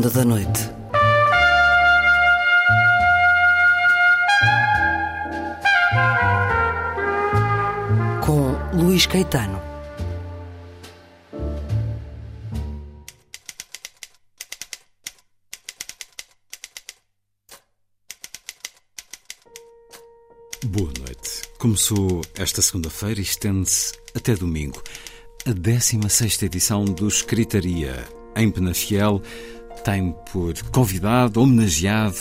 Ronda da Noite. Com Luís Caetano. Boa noite. Começou esta segunda-feira e estende-se até domingo a 16ª edição do Escritaria, em Penafiel, tem por convidado, homenageado,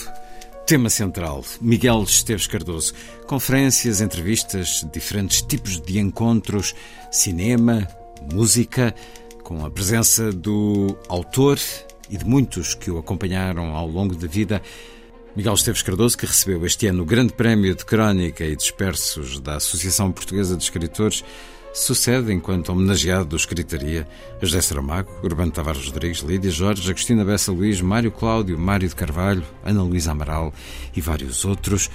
tema central, Miguel Esteves Cardoso. Conferências, entrevistas, diferentes tipos de encontros, cinema, música, com a presença do autor e de muitos que o acompanharam ao longo da vida. Miguel Esteves Cardoso, que recebeu este ano o Grande Prémio de Crónica e Dispersos da Associação Portuguesa de Escritores, sucede enquanto homenageado do Escritaria José Saramago, Urbano Tavares Rodrigues, Lídia Jorge, Agostina Bessa Luís, Mário Cláudio, Mário de Carvalho, Ana Luísa Amaral e vários outros,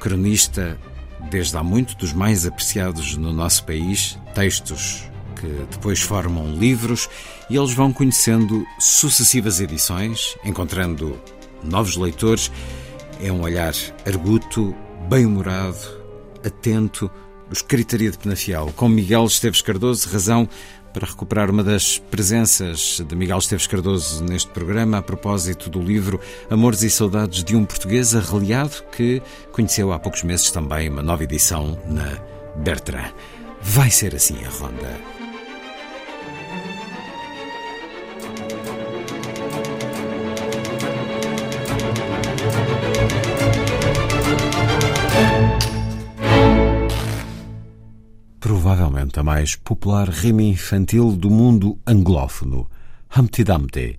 cronista desde há muito dos mais apreciados no nosso país, textos que depois formam livros e eles vão conhecendo sucessivas edições, encontrando novos leitores. É um olhar arguto, bem-humorado, atento Escritaria de Penafiel, com Miguel Esteves Cardoso, razão para recuperar uma das presenças de Miguel Esteves Cardoso neste programa a propósito do livro Amores e Saudades de um Português Arreliado, que conheceu há poucos meses também uma nova edição na Bertrand. Vai ser assim a ronda. canta mais popular rima infantil do mundo anglófono, Humpty Dumpty,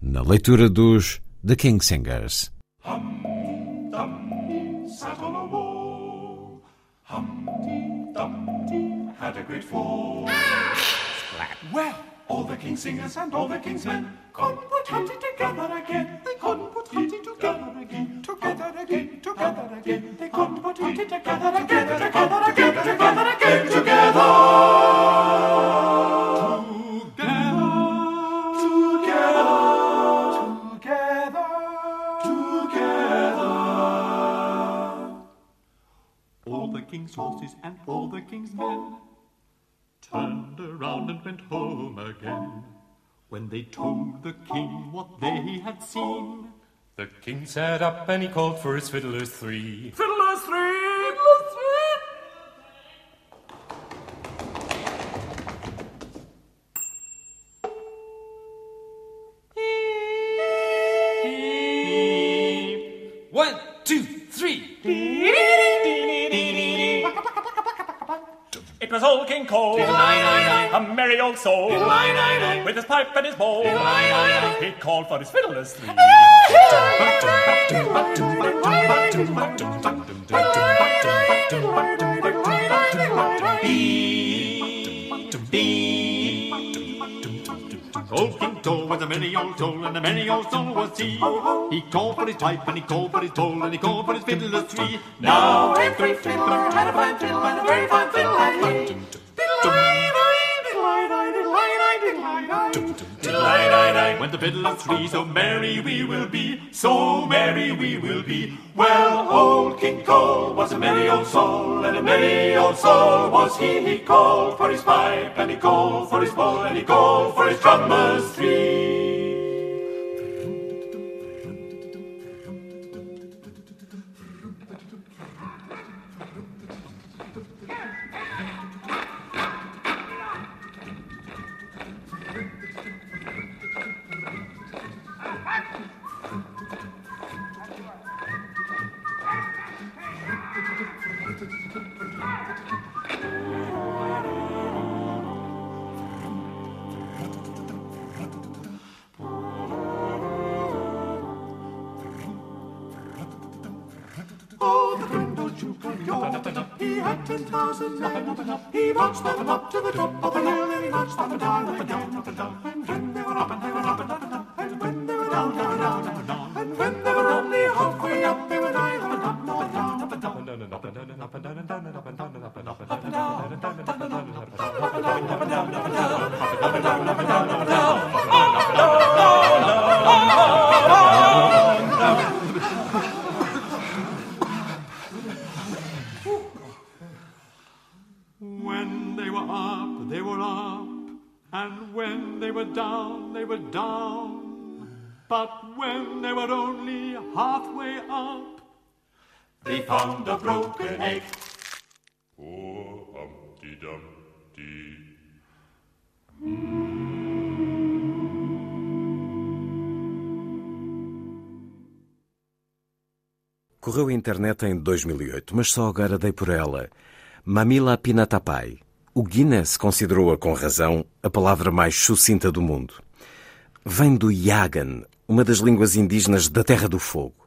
na leitura dos The King Singers. Hum, dum, sat on a wall. Humpty Dumpty had a great fall. Well, all the king singers and all the king's men couldn't put hunting together again. They couldn't put hunting together again. Together again, together again. They couldn't put hunting together again. Together again, together again, together. All the king's horses and all the king's men turned around and went home again. When they told the king what they had seen, the king sat up and he called for his fiddlers three. Fiddlers three! old King Cole, a merry old soul, with his pipe and his bowl, he called for his fiddlers three. Old King Toll was a merry old soul, and a merry old soul was he. He called for his pipe, and he called for his toll, and he called for his fiddler's tree. Now every fiddler had a fine fiddle, and a very fine fiddle had he. when the fiddle of three. So merry we will be, so merry we will be. Well, old King Cole was a merry old soul, and a merry old soul was he. He called for his pipe, and he called for his bowl, and he called for his drummers three. Up a dum, up a da, up a dum. Down, they were down. But when they were only halfway up, They found a broken egg. Poor Humpty Dumpty. Correu a internet em 2008, mas só agora dei por ela. Mamila Pinatapai. O Guinness considerou-a com razão a palavra mais sucinta do mundo. Vem do Yagan, uma das línguas indígenas da Terra do Fogo.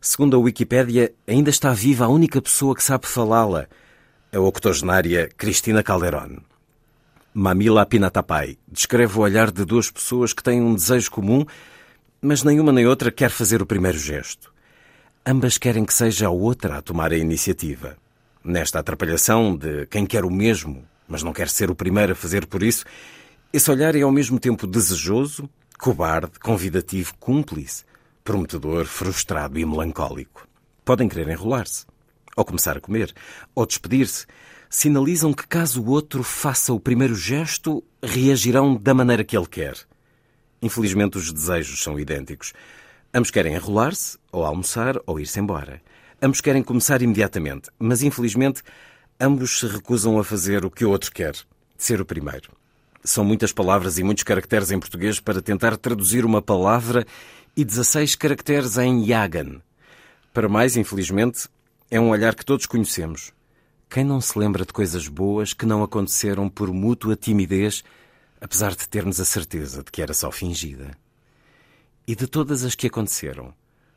Segundo a Wikipédia, ainda está viva a única pessoa que sabe falá-la, a octogenária Cristina Calderón. Mamila Pinatapai descreve o olhar de duas pessoas que têm um desejo comum, mas nenhuma nem outra quer fazer o primeiro gesto. Ambas querem que seja a outra a tomar a iniciativa. Nesta atrapalhação de quem quer o mesmo, mas não quer ser o primeiro a fazer por isso, esse olhar é ao mesmo tempo desejoso, cobarde, convidativo, cúmplice, prometedor, frustrado e melancólico. Podem querer enrolar-se, ou começar a comer, ou despedir-se. Sinalizam que caso o outro faça o primeiro gesto, reagirão da maneira que ele quer. Infelizmente, os desejos são idênticos. Ambos querem enrolar-se, ou almoçar, ou ir-se embora. Ambos querem começar imediatamente, mas infelizmente ambos se recusam a fazer o que o outro quer, ser o primeiro. São muitas palavras e muitos caracteres em português para tentar traduzir uma palavra e 16 caracteres em Yagan. Para mais, infelizmente, é um olhar que todos conhecemos. Quem não se lembra de coisas boas que não aconteceram por mútua timidez, apesar de termos a certeza de que era só fingida? E de todas as que aconteceram,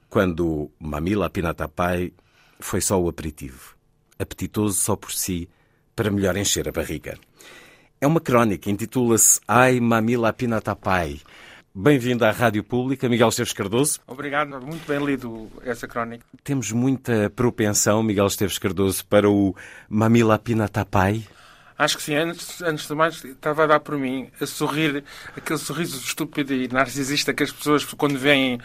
quando Mamila Pinatapai foi só o aperitivo, apetitoso só por si, para melhor encher a barriga. É uma crónica, intitula-se Ai Mamila Pinatapai. Bem-vindo à Rádio Pública, Miguel Esteves Cardoso. Obrigado, muito bem lido essa crónica. Temos muita propensão, Miguel Esteves Cardoso, para o Mamila Pinatapai. Acho que sim, antes, antes de mais, estava a dar por mim a sorrir, aquele sorriso estúpido e narcisista que as pessoas, quando veem,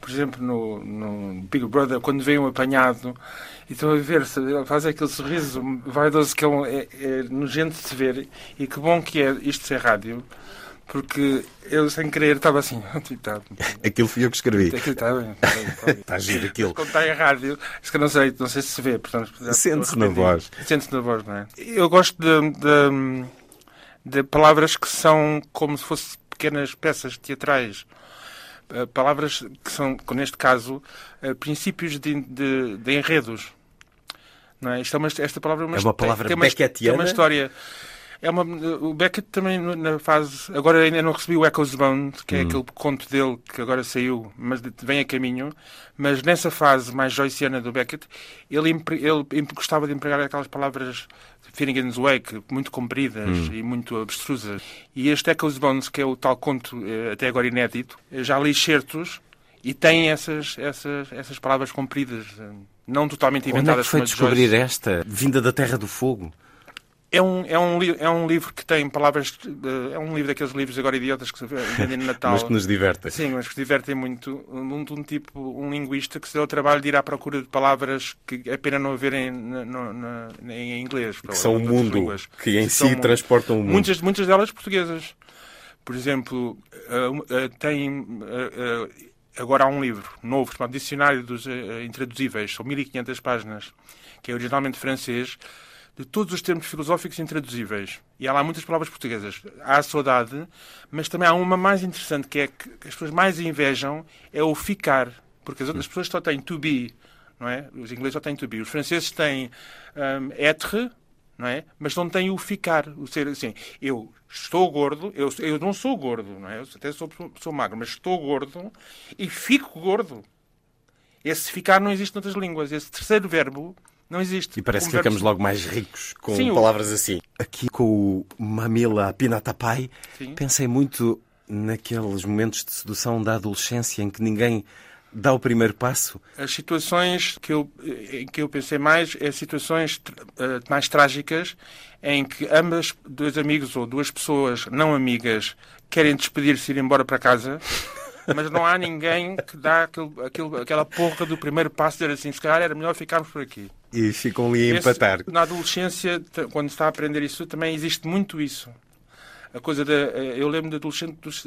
por exemplo, no, no Big Brother, quando veem um apanhado e estão a ver, faz aquele sorriso vaidoso que é, é, é nojento de se ver e que bom que é isto ser rádio, porque eu, sem querer, estava assim, tá, Aquilo fui eu que escrevi. aquilo está bem, está bem. Está giro aquilo. Quando está em rádio, acho que não sei, não sei se se vê. Sente-se na voz. Sente-se na voz, não é? Eu gosto de, de, de palavras que são como se fossem pequenas peças teatrais. Eh, Palavras que são, neste caso, eh, princípios de, de, de enredos. Não é? Isto é uma, esta palavra é uma, É uma palavra tem tem beckettiana? uma história. É uma, o Beckett também na fase. Agora ainda não recebi o Echoes Bound, que é aquele conto dele que agora saiu, mas vem a caminho. Mas nessa fase mais joyciana do Beckett, ele, ele em- gostava de empregar aquelas palavras Finnegan's Wake, muito compridas e muito abstrusas. E este Echoes Bones, que é o tal conto eh, até agora inédito, já li certos e tem essas, essas, essas palavras compridas, eh, não totalmente Onde é inventadas. que foi descobrir Joyce. esta, vinda da Terra do Fogo? É um, é, um, é um livro que tem palavras. eh, É um livro daqueles livros agora idiotas que se vendem no Natal. Mas que nos divertem. Sim, mas que se divertem muito. Um, um tipo, um linguista que se deu o trabalho de ir à procura de palavras que é pena não haverem em inglês. Que são o mundo, línguas. que em Que si transportam o mundo. Muitas, muitas delas portuguesas. Por exemplo, um- eh, tem. eh, agora há um livro novo chamado Dicionário dos Intraduzíveis, são 1500 páginas, que é originalmente francês, de todos os termos filosóficos intraduzíveis. E há lá muitas palavras portuguesas. Há a saudade, mas também há uma mais interessante, que é que as pessoas mais invejam, é o ficar. Porque as outras pessoas só têm to be, não é? Os ingleses só têm to be. Os franceses têm um, être, não é? Mas não têm o ficar, o ser assim. Eu estou gordo, eu, eu não sou gordo, não é? Eu até sou, sou magro, mas estou gordo e fico gordo. Esse ficar não existe noutras línguas. Esse terceiro verbo não existe. E parece que verbo ficamos logo mais ricos com Sim, o- palavras assim. Aqui com o Mamila Pinatapai, Sim. pensei muito naqueles momentos de sedução da adolescência em que ninguém dá o primeiro passo. As situações que eu, em que eu pensei mais é situações eh, mais trágicas em que ambas, dois amigos ou duas pessoas não amigas, querem despedir-se e ir embora para casa, mas não há ninguém que dá aquele, aquele- aquela porra do primeiro passo de dizer assim, se calhar era melhor ficarmos por aqui. E ficam ali a Esse- empatar. na adolescência, quando se está a aprender isso, também existe muito isso. a coisa da. Eu lembro de adolescente, dos,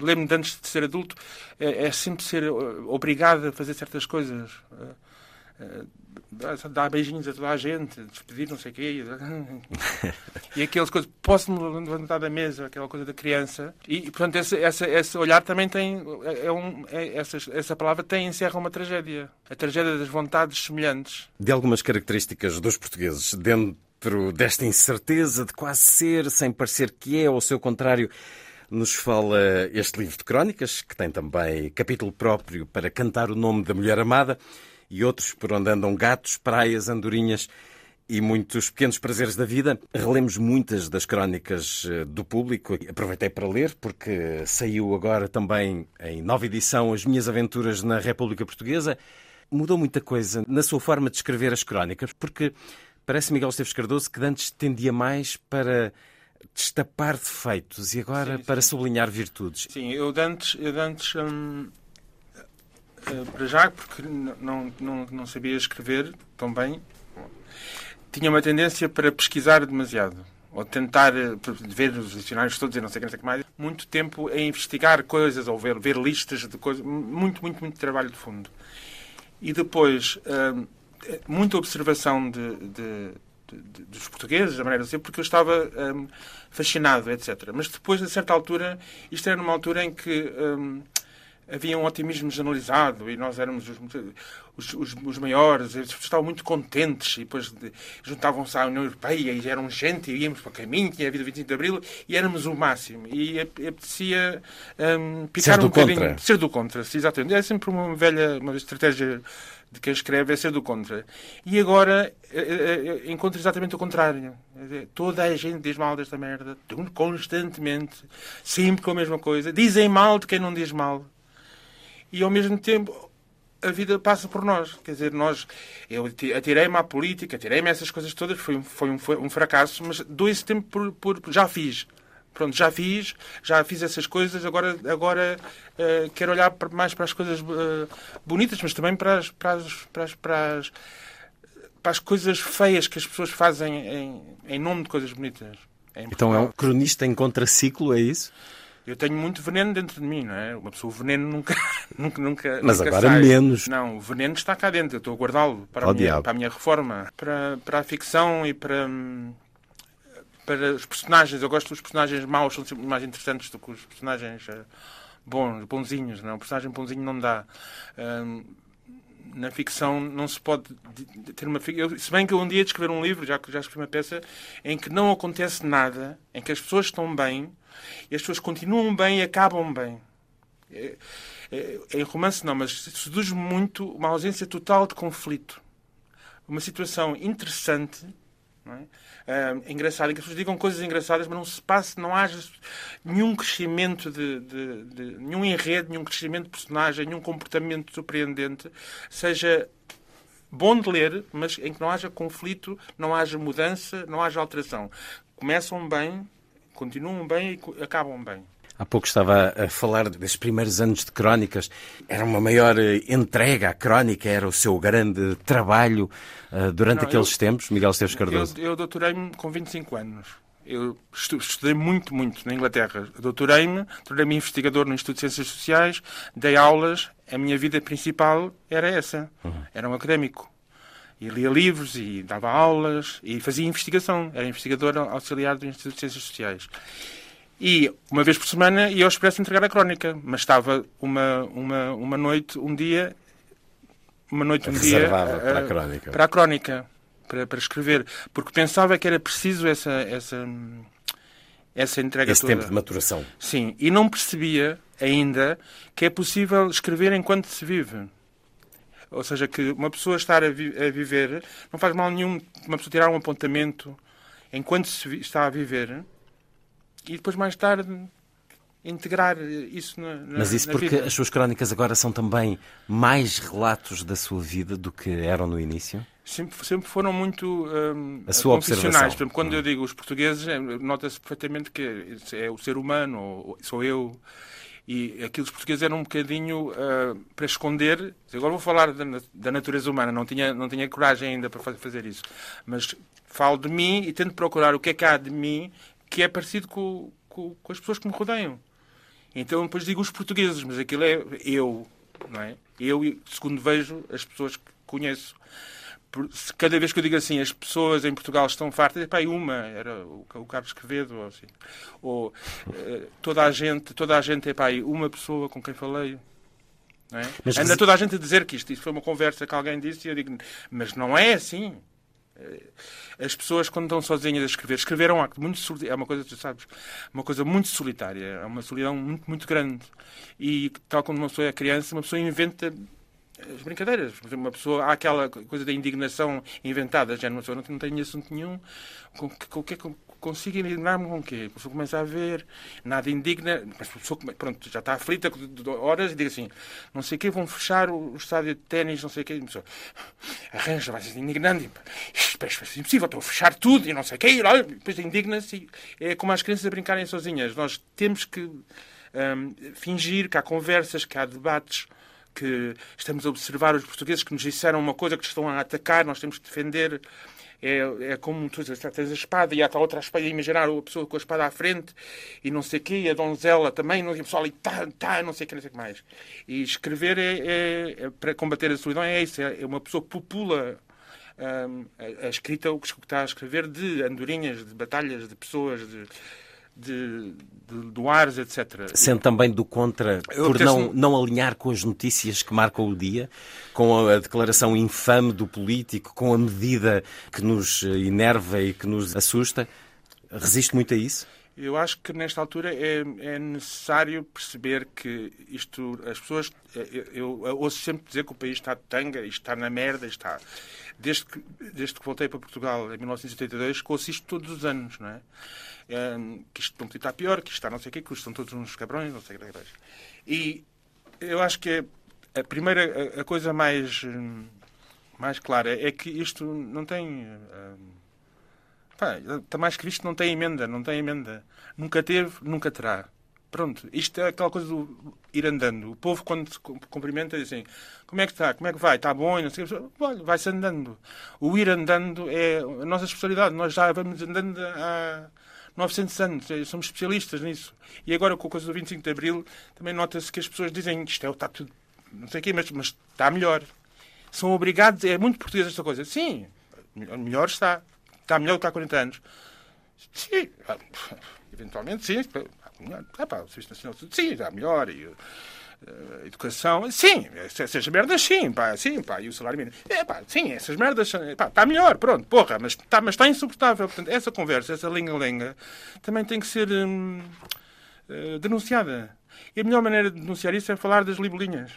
lembro de antes de ser adulto, é, é sempre ser obrigado a fazer certas coisas. Dar beijinhos a toda a gente, despedir, não sei o quê. e aquelas coisas, posso-me levantar da mesa, aquela coisa da criança. E, portanto, esse, esse, olhar também tem. É um, é, essa, essa palavra tem, encerra uma tragédia. A tragédia das vontades semelhantes. De algumas características dos portugueses, dentro desta incerteza de quase ser, sem parecer que é, ou ao seu contrário, nos fala este livro de crónicas, que tem também capítulo próprio para cantar o nome da mulher amada e outros por onde andam gatos, praias, andorinhas e muitos pequenos prazeres da vida. Relemos muitas das crónicas eh, do público. Aproveitei para ler, porque saiu agora também em nova edição As Minhas Aventuras na República Portuguesa. Mudou muita coisa na sua forma de escrever as crónicas, porque parece Miguel Esteves Cardoso que antes tendia mais para destapar defeitos e agora sim, para sublinhar virtudes. Sim, eu antes, eu hum, para já, porque não, não, não sabia escrever tão bem, tinha uma tendência para pesquisar demasiado. Ou tentar eh, ver os dicionários todos e não sei o que, que mais. Muito tempo a investigar coisas ou ver, ver listas de coisas. Muito, muito, muito trabalho de fundo. E depois, hum, muita observação de, de, de, dos portugueses, da maneira de ser, porque eu estava hum, fascinado, etc. Mas depois, a certa altura, isto era numa altura em que. Hum, havia um otimismo generalizado e nós éramos os, os, os, os maiores, eles estavam muito contentes e depois juntavam-se à União Europeia e eram gente e íamos para o caminho, tinha havido o 25 de Abril e éramos o máximo. E apetecia um, picar ser um bocadinho. Contra. Ser do contra, exatamente. É sempre uma velha uma estratégia de quem escreve é ser do contra. E agora eh, eh, eh, encontro exatamente o contrário. Toda a gente diz mal desta merda, constantemente, sempre com a mesma coisa. Dizem mal de quem não diz mal e ao mesmo tempo a vida passa por nós. Quer dizer, nós. Eu atirei-me à política, atirei-me a essas coisas todas, foi, um, foi, um, foi um fracasso, mas dou esse tempo por, por, Já fiz. Pronto, já fiz, já fiz essas coisas, agora, agora uh, quero olhar mais para as coisas uh, bonitas, mas também para as, para, as, para, as, para, as, para as coisas feias que as pessoas fazem em, em nome de coisas bonitas. então é um cronista em contraciclo, é isso? Eu tenho muito veneno dentro de mim, não é? Uma pessoa, o veneno nunca, nunca, nunca. Mas nunca agora sai. menos. Não, o veneno está cá dentro. Eu estou a guardá-lo para, a minha, para a minha reforma, para, para a ficção e para, para os personagens. Eu gosto dos personagens maus, são sempre mais interessantes do que os personagens eh, bons, bonzinhos. Não? É? O personagem bonzinho não dá. Na ficção não se pode ter uma eu, se bem que eu um dia escrever um livro já já escrevi uma peça em que não acontece nada em que as pessoas estão bem e as pessoas continuam bem e acabam bem. É, é, em romance não, mas seduz muito uma ausência total de conflito. Uma situação interessante, é? Uh, engraçada, que as pessoas digam coisas engraçadas, mas não se passe, não haja nenhum crescimento de, de, de nenhum enredo, nenhum crescimento de personagem, nenhum comportamento surpreendente, seja bom de ler, mas em que não haja conflito, não haja mudança, não haja alteração. Começam bem, continuam bem e acabam bem. Há pouco estava a falar desses primeiros anos de crónicas. Era uma maior eh, entrega à crónica, era o seu grande trabalho uh, durante Não, aqueles eu, tempos, Miguel Esteves Cardoso? Eu, eu doutorei-me com 25 anos. Eu estudei muito, muito na Inglaterra. Doutorei-me, tornei-me investigador no Instituto de Ciências Sociais, dei aulas. A minha vida principal era essa. Uhum. Era um académico. E lia livros e dava aulas e fazia investigação. Era investigador auxiliar do Instituto de Ciências Sociais. E uma vez por semana ia ao Expresso entregar a crónica. Mas estava uma, uma, uma noite, um dia. Uma noite, um dia. para a crónica. Para a crónica. Para, para escrever. Porque pensava que era preciso essa. essa essa entrega Esse toda. tempo de maturação. Sim, e não percebia ainda que é possível escrever enquanto se vive. Ou seja, que uma pessoa estar a, vi a viver não faz mal nenhum uma pessoa tirar um apontamento enquanto se está a viver e depois mais tarde integrar isso na, na Mas isso porque vida. as suas crónicas agora são também mais relatos da sua vida do que eram no início? Sempre, sempre foram muito um, a sua observação. Exemplo, quando hum. eu digo os portugueses, é, nota-se perfeitamente que é o ser humano, ou sou eu. E aquilo dos portugueses era um bocadinho uh, para esconder. Agora vou falar da, da, natureza humana, não tinha, não tinha coragem ainda para fazer isso. Mas falo de mim e tento procurar o que é que há de mim que é parecido com, com, com as pessoas que me rodeiam. Então depois digo os portugueses, mas aquilo é eu, não é? Eu, segundo vejo, as pessoas que conheço. Cada vez que eu digo assim, as pessoas em Portugal estão fartas, pá, uma, era o, Carlos Quevedo, ou assim. Ou uh, toda a gente, toda a gente é pá, uma pessoa com quem falei. Não é? Mas, Anda toda a gente a dizer que isto, isto foi uma conversa que alguém disse e eu digo, mas não é assim. Eh, as pessoas, quando estão sozinhas a escrever, escrever é um acto muito solitário, é uma coisa, tu sabes, uma coisa muito solitária, é uma solidão muito, muito grande. E tal como uma pessoa é criança, uma pessoa inventa as brincadeiras. Uma pessoa, há aquela coisa da indignação inventada, já não, não tem assunto nenhum, com, com, com, consigo indignar-me com o quê? A pessoa começa a ver, nada indigna, mas a pessoa pronto, já está aflita horas e diz assim, não sei o quê, vão fechar o, estádio de ténis, não sei o quê, a pessoa arranja, vai se indignando, isto é impossível, estou a fechar tudo e não sei o quê, e depois indigna-se, é como as crianças a brincarem sozinhas. Nós temos que um, fingir que há conversas, que há debates, que estamos a observar os portugueses que nos disseram uma coisa que estão a atacar, nós temos que defender é, é como tu dizes, tens a espada e há a outra espada, imaginar a pessoa com a espada à frente e não sei o quê, e a donzela também, não, e o pessoal ali tá, tá, não sei o que, não sei o que mais. E escrever é, é, é, para combater a solidão é isso, é, é uma pessoa popula hum, a, a, escrita, o que está a escrever de andorinhas, de batalhas, de pessoas, de de, de doares, etc. Sendo também do contra por não, não alinhar com as notícias que marcam o dia, com a declaração infame do político, com a medida que nos enerva e que nos assusta. Resiste muito a isso? Eu acho que nesta altura é, é necessário perceber que isto, as pessoas, eu, eu, ouço sempre dizer que o país está de tanga, está na merda, está. Desde que, desde que voltei para Portugal em 1982, ouço isto todos os anos, não é? Que isto não podia pior, que isto está não sei o quê, que estão todos uns cabrões, não sei o que. E eu acho que a primeira, a, coisa mais, mais clara é que isto não tem. Pá, está mais que visto, não tem emenda, não tem emenda. Nunca teve, nunca terá. Pronto, isto é aquela coisa do ir andando. O povo, quando se cumprimenta, diz assim: como é que está? Como é que vai? Está bom? não sei Olha, vai-se andando. O ir andando é a nossa especialidade. Nós já vamos andando há 900 anos, eh, somos especialistas nisso. E agora, com a coisa do 25 de Abril, também nota-se que as pessoas dizem que isto é, está tudo, não sei o quê, mas, mas está melhor. São obrigados, é muito português esta coisa. Sim, melhor está. Está melhor do que há 40 anos. Sim, ah, eventualmente sim. Ah, pá, o Serviço Nacional sim, está melhor. E, Uh, educação, sim, essas merdas sim, pá, sim, pá, e o salário mínimo. É, pá, sim, essas merdas, pá, está melhor, pronto, porra, mas está mas tá insuportável. Portanto, essa conversa, essa lenga-lenga, também tem que ser hum, uh, denunciada. E a melhor maneira de denunciar isso é falar das libelinhas.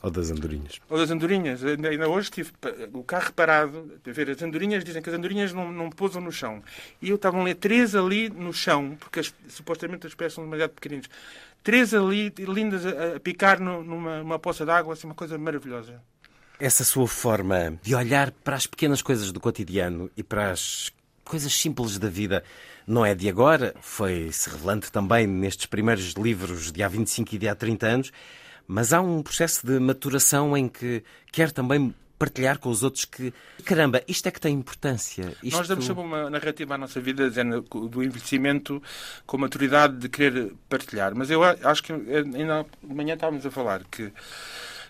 Ou das andorinhas. Ou das andorinhas. Ainda hoje tive o carro parado a ver as andorinhas. Dizem que as andorinhas não, não pousam no chão. E eu estava a ler três ali no chão, porque as, supostamente as peças são demasiado pequeninas três ali lindas a, picar no, numa, numa poça d'água, assim, uma coisa maravilhosa. Essa sua forma de olhar para as pequenas coisas do cotidiano e para as coisas simples da vida não é de agora, foi-se revelando também nestes primeiros livros de há 25 e de há 30 anos, mas há um processo de maturação em que quer também partilhar com os outros que, caramba, isto é que tem importância. Isto... Nós damos sempre uma narrativa à nossa vida dizendo, do envelhecimento com a maturidade de querer partilhar. Mas eu acho que ainda de manhã estávamos a falar que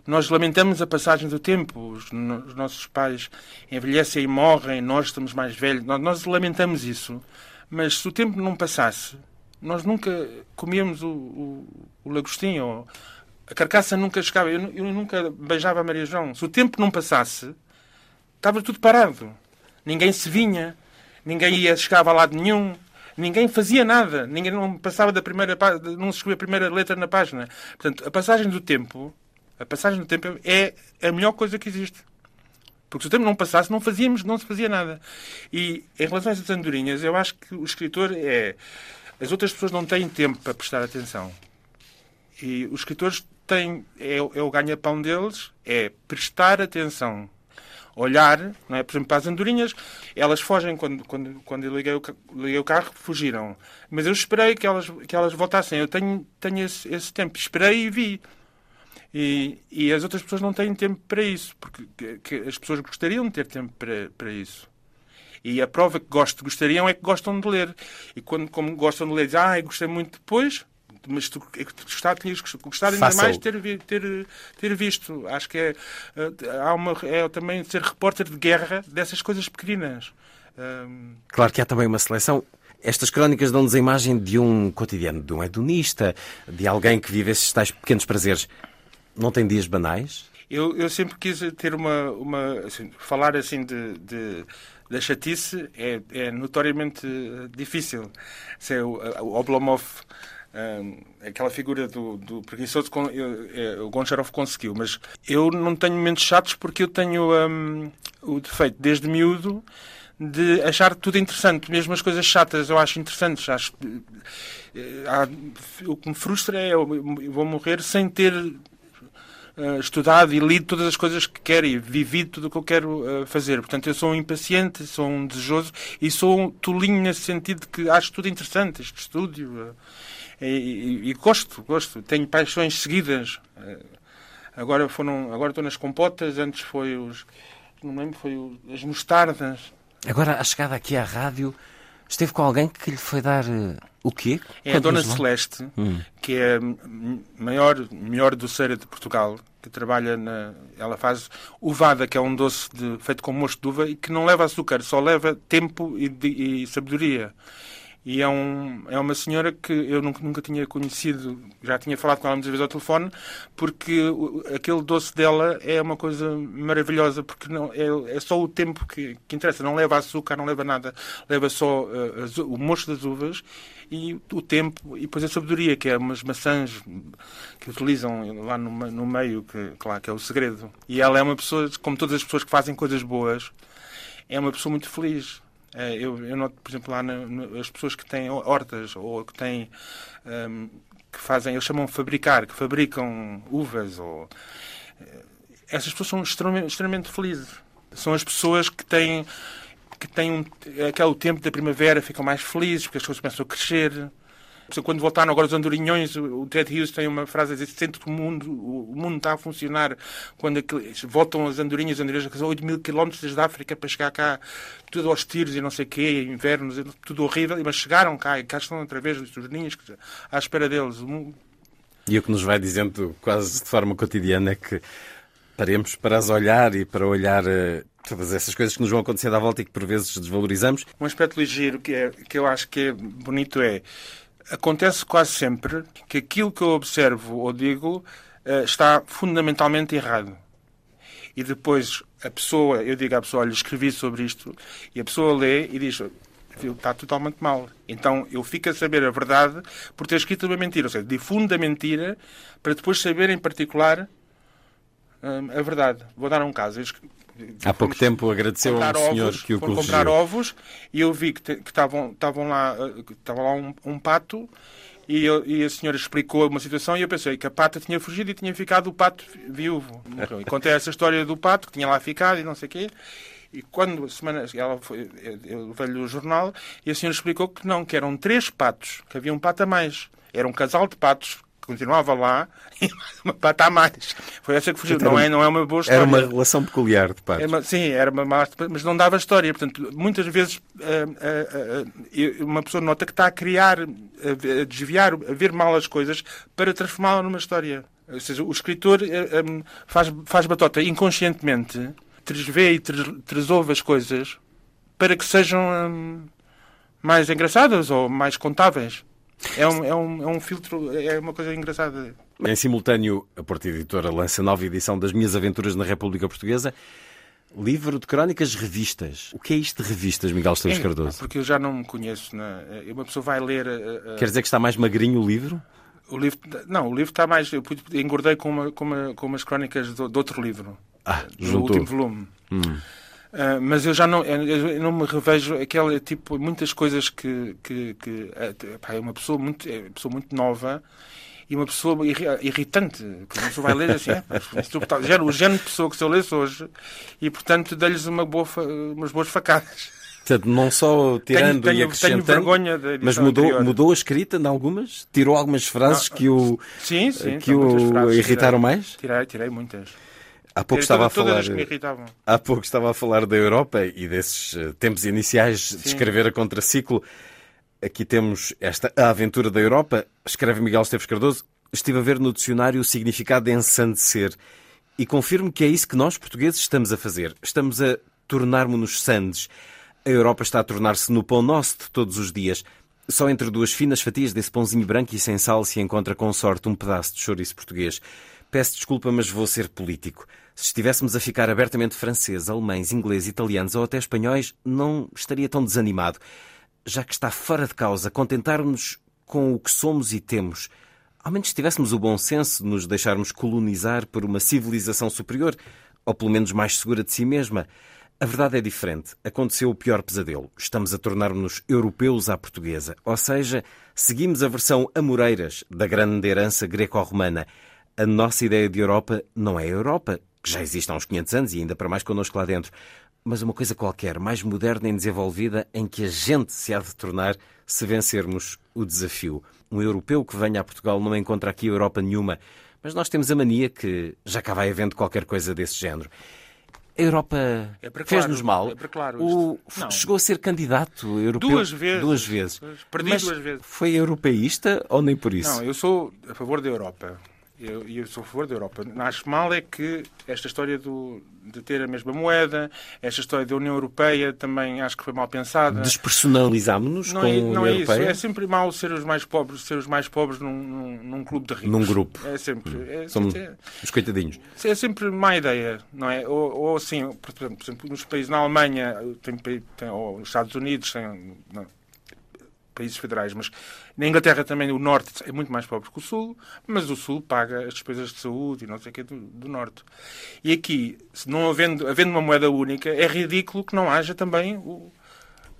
nós lamentamos a passagem do tempo. Os, os nossos pais envelhecem e morrem, nós estamos mais velhos. Nós, nós lamentamos isso. Mas se o tempo não passasse, nós nunca comíamos o, o, o lagostim ou a carcaça nunca chegava. Eu, eu, nunca beijava a Maria João. Se o tempo não passasse, estava tudo parado. Ninguém se vinha, ninguém ia, chegava a lado nenhum, ninguém fazia nada, ninguém não passava da primeira não se escrevia a primeira letra na página. Portanto, a passagem do tempo, a passagem do tempo é a melhor coisa que existe. Porque se o tempo não passasse, não fazíamos, não se fazia nada. E em relação a essas andorinhas, eu acho que o escritor é. As outras pessoas não têm tempo para prestar atenção. E os escritores têm, é, é o ganha-pão deles, é prestar atenção olhar, não é? por exemplo, para as andorinhas, elas fogem quando, quando, quando eu liguei o, liguei o carro, fugiram. Mas eu esperei que elas, que elas voltassem. Eu tenho, tenho esse, esse tempo. Esperei e vi. E, e as outras pessoas não têm tempo para isso, porque que, as pessoas gostariam de ter tempo para, para isso. E a prova que gosto, gostariam é que gostam de ler. E quando como gostam de ler, dizem, ah, gostei muito depois, mas tu é gostado, tinhas gostado ainda mais de ter, ter, ter visto. Acho que é, eh, há uma, é também ser repórter de guerra dessas coisas pequeninas. Claro que há também uma seleção. Estas crónicas dão-nos a imagem de um cotidiano, de um hedonista, de alguém que vive esses tais pequenos prazeres. Não tem dias banais? Eu, eu sempre quis ter uma. uma assim, falar assim de, de- da chatice é, é notoriamente difícil. Se é o, o Oblomov, aquela figura do, do preguiçoso, é, o Goncharov conseguiu. Mas eu não tenho momentos chatos porque eu tenho hum, o defeito, desde miúdo, de achar tudo interessante. Mesmo as coisas chatas eu acho interessantes. Acho, eh, há- o que me frustra é eu vou morrer sem ter eh, estudado e lido todas as coisas que quero e vivido tudo o que eu quero eh, fazer. Portanto, eu sou um impaciente, sou um desejoso e sou um tolinho nesse sentido de que acho tudo interessante, este estúdio. eh, e, e- e gosto, gosto. Tenho paixões seguidas. Agora foram, agora estou nas compotas, antes foi os, não me lembro, foi as mostardas. Agora, a chegada aqui à rádio, esteve com alguém que lhe foi dar eh, o quê? É a Dona Conte-nos lá. Que é a maior, melhor doceira de Portugal, que trabalha na. Ela faz uvada, que é um doce de- feito com mosto de uva e que não leva açúcar, só leva tempo e, de- e sabedoria. E é, um, é uma senhora que eu nunca, nunca tinha conhecido, já tinha falado com ela muitas vezes ao telefone, porque aquele doce dela é uma coisa maravilhosa, porque não, é, é só o tempo que, que interessa, não leva açúcar, não leva nada, leva só eh, as o mosto das uvas e o tempo, e depois a sabedoria, que é umas maçãs que utilizam lá no, no meio, que, claro, que é o segredo. E ela é uma pessoa, como todas as pessoas que fazem coisas boas, é uma pessoa muito feliz. Eh, Eu, eu noto, por exemplo, lá as pessoas que têm hortas ou que têm ehm, que fazem, eles chamam fabricar, que fabricam uvas ou eh, essas pessoas são extremamente, extremamente felizes. São as pessoas que têm que têm um, aquele tempo da primavera, ficam mais felizes porque as coisas começam a crescer. Quando voltaram agora os andorinhões, o Ted Hughes tem uma frase a dizer: sente que o mundo, o mundo está a funcionar quando aqueles- voltam as andorinhas, as andorinhas são 8 mil quilómetros desde a África para chegar cá, tudo aos tiros e não sei o quê, invernos, tudo horrível, mas chegaram cá e cá estão outra vez os ninhos à espera deles. E o que nos vai dizendo quase de forma cotidiana é que paremos para as olhar e para olhar eh, todas essas coisas que nos vão acontecendo à volta e que por vezes desvalorizamos. Um aspecto ligeiro que, é, que eu acho que é bonito é acontece quase sempre que aquilo que eu observo ou digo eh, está fundamentalmente errado. E depois a pessoa, eu digo à pessoa, olha, escrevi sobre isto, e a pessoa lê e diz, está totalmente mal. Então eu fico a saber a verdade por ter escrito uma mentira. Ou seja, difundo a mentira para depois saber em particular hum, a verdade. Vou dar um caso. Há pouco tempo agradeceu a comprar senhor ovos, que o corrigiu. comprar ovos e eu vi que estavam lá eh, estava lá um, um pato e, eu- e a senhora explicou uma situação e eu pensei que a pata tinha fugido e tinha ficado o pato viúvo. Morreu. E contei essa história do pato que tinha lá ficado e não sei o quê. E quando a semana ela foi, eu- levei-lhe o jornal e a senhora explicou que não, que eram três patos, que havia um pato a mais. Era um casal de patos continuava lá e uma pata a mais. Foi essa que fugiu. Portanto, Não era é, não é uma boa história. Era uma relação peculiar de patos. uma- sim, era uma má, mas não dava história. Portanto, muitas vezes ah, ah, eu- uma pessoa nota que está a criar, a, desviar, a ver mal as coisas para transformá-la numa história. Ou seja, o escritor ah, ah, faz, faz batota inconscientemente, tresvê e tres- tresouve as coisas para que sejam ah, mais engraçadas ou mais contáveis. É um, é, um, é um filtro, é uma coisa engraçada. Em simultâneo, a Porta Editora lança nova edição das Minhas Aventuras na República Portuguesa. Livro de crónicas revistas. O que é isto de revistas, Miguel Esteves É, Cardoso? Porque eu já não me conheço. Né? Uma pessoa vai ler. ah, Quer dizer que está mais magrinho o livro? O livro, não, o livro está mais. Eu engordei com, uma, com, uma, com umas crónicas do, de outro livro, Ah, do juntou. último volume. Ah, mas eu já não, eu não me revejo aquela tipo muitas coisas que, que, que ah, é uma pessoa muito, é uma pessoa muito nova e uma pessoa irri- irritante que uma pessoa vai ler assim, é, o género de pessoa que se eu lesse hoje e portanto dei-lhes uma boa, umas boas facadas. Portanto, não só tirando tenho- e tenho acrescentando, da edição mas mudou, anterior. mudou a escrita em algumas? Tirou algumas frases que o, Sim, sim, que o frases, irritaram tirei. mais? Tirei, tirei muitas. Há pouco estava a falar. Há pouco estava a falar da Europa e desses eh, tempos iniciais de escrever a contraciclo. Aqui temos esta A Aventura da Europa, escreve Miguel Esteves Cardoso. Estive a ver no dicionário o significado de ensandecer e confirmo que é isso que nós, portugueses, estamos a fazer. Estamos a tornarmos-nos sandes. A Europa está a tornar-se no pão nosso de todos os dias. Só entre duas finas fatias desse pãozinho branco e sem sal se encontra com sorte um pedaço de chouriço português. Peço desculpa, mas vou ser político. Se estivéssemos a ficar abertamente franceses, alemães, ingleses, italianos ou até espanhóis, não estaria tão desanimado. Já que está fora de causa contentar-nos com o que somos e temos. Ao menos tivéssemos o bom senso de nos deixarmos colonizar por uma civilização superior, ou pelo menos mais segura de si mesma. A verdade é diferente. Aconteceu o pior pesadelo. Estamos a tornar-nos europeus à portuguesa. Ou seja, seguimos a versão amoreiras da grande herança greco-romana. A nossa ideia de Europa não é a Europa, que já existe há uns 500 anos e ainda para mais connosco lá dentro, mas uma coisa qualquer, mais moderna e desenvolvida, em que a gente se há de tornar se vencermos o desafio. Um europeu que venha a Portugal não encontra aqui Europa nenhuma, mas nós temos a mania que já cá vai havendo qualquer coisa desse género. A Europa É fez-nos mal. é claro O-. Chegou a ser candidato europeu Duas vezes. Duas vezes. Perdi Mas duas vezes. Foi europeísta ou nem por isso? Não, eu sou a favor da Europa. Eu, eu sou a favor da Europa. Acho mal é que esta história do, de ter a mesma moeda, esta história da União Europeia também acho que foi mal pensada. Despersonalizámos-nos Não com é, a não União é isso. Europeia? É sempre mau ser os mais pobres, ser os mais pobres num, num, num clube de ricos. Num grupo. É sempre. É, Somos é, os coitadinhos. é sempre má ideia, não é? Ou, ou assim, por exemplo, nos países na Alemanha, tem, tem, ou nos Estados Unidos, tem, não, países federais, mas na Inglaterra também o Norte é muito mais pobre que o Sul, mas o Sul paga as despesas de saúde e não sei o que do, do Norte. E aqui, se não havendo, havendo uma moeda única, é ridículo que não haja também o,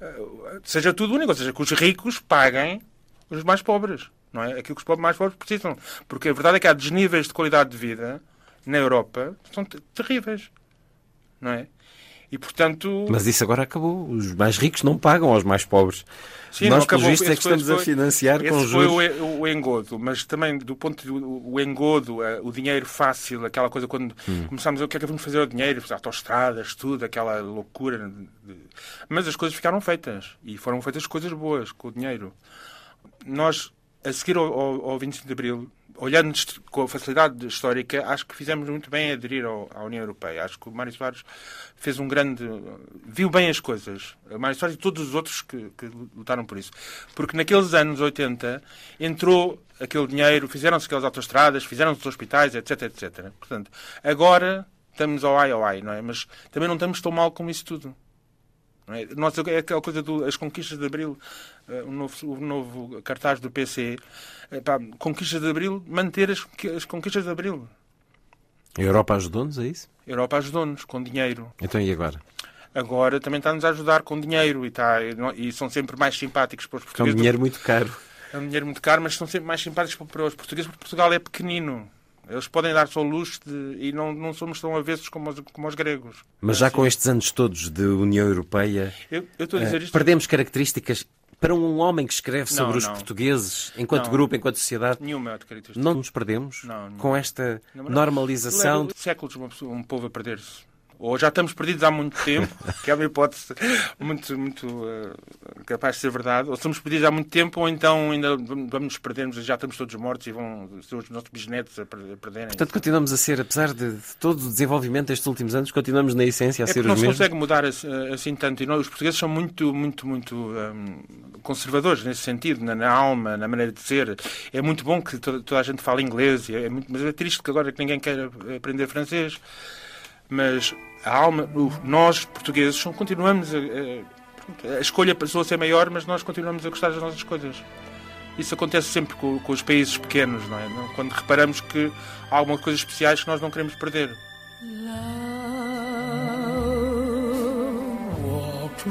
eh, seja tudo único, ou seja, que os ricos paguem os mais pobres, não é? Aquilo que os pobres mais pobres precisam. Porque a verdade é que há desníveis de qualidade de vida na Europa que são te- terríveis, não é? E, portanto... Mas isso agora acabou. Os mais ricos não pagam aos mais pobres. Sim, Nós, pelos vistos, é que foi- estamos a foi- financiar esse com foi juros. o, e- o engodo, mas também do ponto de o o engodo, eh, o dinheiro fácil, aquela coisa quando Hum. começámos a o que é que vamos fazer ao dinheiro, autoestradas, tudo, aquela loucura. Mas as coisas ficaram feitas e foram feitas coisas boas com o dinheiro. Nós, a seguir ao, ao, ao 25 de Abril, olhando com a facilidade histórica, acho que fizemos muito bem em aderir ao- à União Europeia. Acho que o Mário Soares fez um grande. viu bem as coisas. O Mário Soares e todos os outros que, que lutaram por isso. Porque naqueles anos 80 entrou aquele dinheiro, fizeram-se aquelas autoestradas, fizeram-se os hospitais, etc, etc. Portanto, agora estamos ao ai ao ai, não é? Mas também não estamos tão mal como isso tudo. É? Nós, é aquela coisa das conquistas de Abril, eh, o, novo, o novo cartaz do PC. pá, conquistas de Abril, manter as, as conquistas de Abril. A Europa ajudou-nos a isso? A Europa ajudou-nos com dinheiro. Então e agora? Agora também está-nos a ajudar com dinheiro e, está, e são sempre mais simpáticos para os Que é um portugueses. dinheiro muito caro. É um dinheiro muito caro, mas são sempre mais simpáticos para os portugueses porque Portugal é pequenino. Eles podem dar-se ao luxo de, e não, não somos tão avessos como os, como os gregos. Mas já Assim, com estes anos todos de União Europeia, Eu, eu eh, perdemos características para um homem que escreve Não, sobre os não. portugueses, enquanto Não. grupo, enquanto sociedade. Nenhuma. Não nos perdemos Não, não. com esta Não, não. normalização. Leva séculos um povo a perder-se. Ou já estamos perdidos há muito tempo, que é uma hipótese muito, muito eh, capaz de ser verdade, ou estamos perdidos há muito tempo, ou então ainda vamos nos perdermos já estamos todos mortos e vão ser os nossos bisnetos a per- a perderem. Portanto, continuamos a ser, apesar de, de todo o desenvolvimento destes últimos anos, continuamos na essência a É ser porque não os se mesmos. consegue mudar assim, assim tanto. E nós, os portugueses são muito, muito, muito hum, conservadores nesse sentido, na, na alma, na maneira de ser. É muito bom que toda, toda a gente fale inglês, e é muito, mas é triste que agora que ninguém queira aprender francês. Mas a alma, nós, portugueses, continuamos a, a, a escolha passou a ser maior, mas nós continuamos a gostar das nossas coisas. Isso acontece sempre com, com os países pequenos, não é? Quando reparamos que há algumas coisas especiais que nós não queremos perder. Love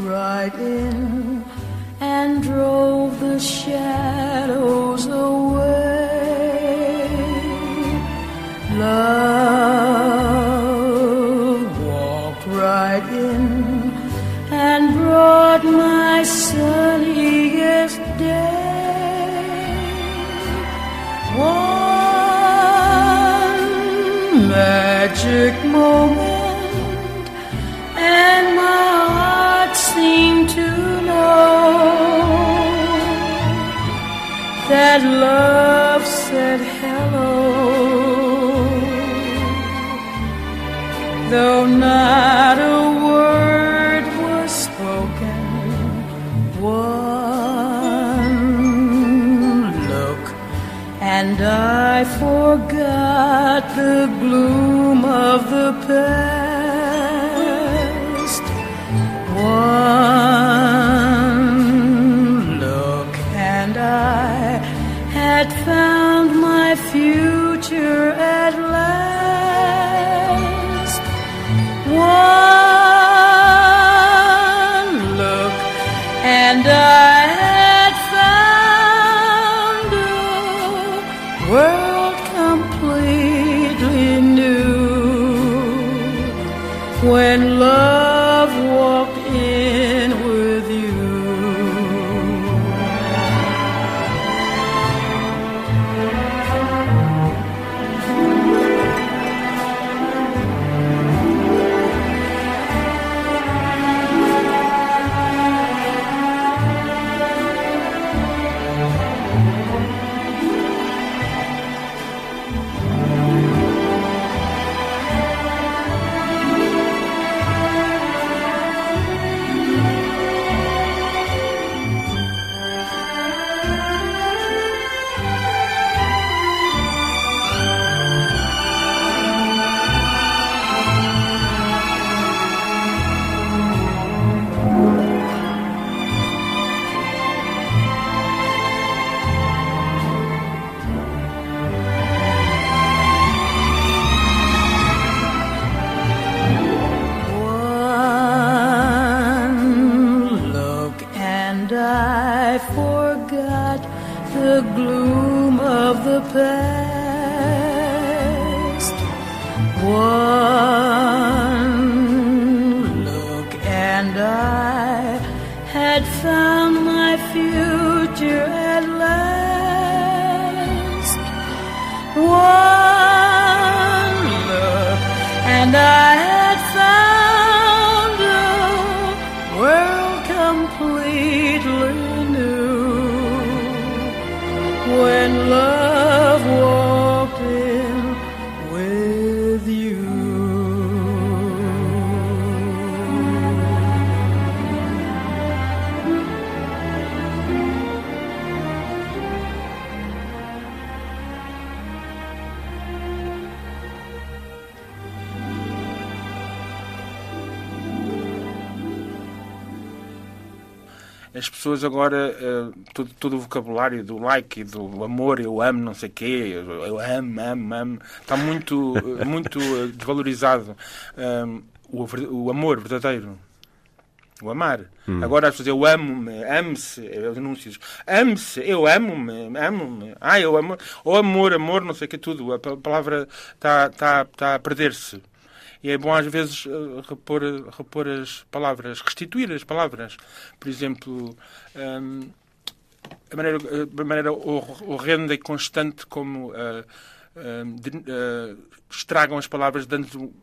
right in and drove the shadows away. Love sunniest day. One magic moment, and my heart seemed to know that love said hello, though not and I forgot the gloom of the past. One look, and I had found my future I forgot the gloom of the past. One look and I had found my future at last. One look, and I pessoas agora, eh, todo, todo o vocabulário do like e do amor, eu amo, não sei quê, eu, amo, amo, amo, está muito, eh, muito eh, desvalorizado. Um, o, ver- o amor verdadeiro. O amar. Agora as pessoas, eu amo-me, amo-se, é os anúncios. Ame-se, eu amo-me, amo-me. Ah, eu amo. Ou amor, amor, não sei o que, tudo. A pa- palavra está tá, tá a perder-se. E é bom às vezes eh, repor, repor as palavras, restituir as palavras. Por exemplo, hum, a maneira, a maneira hor- horrenda e constante como ah, ah, de- ah, estragam as palavras, dando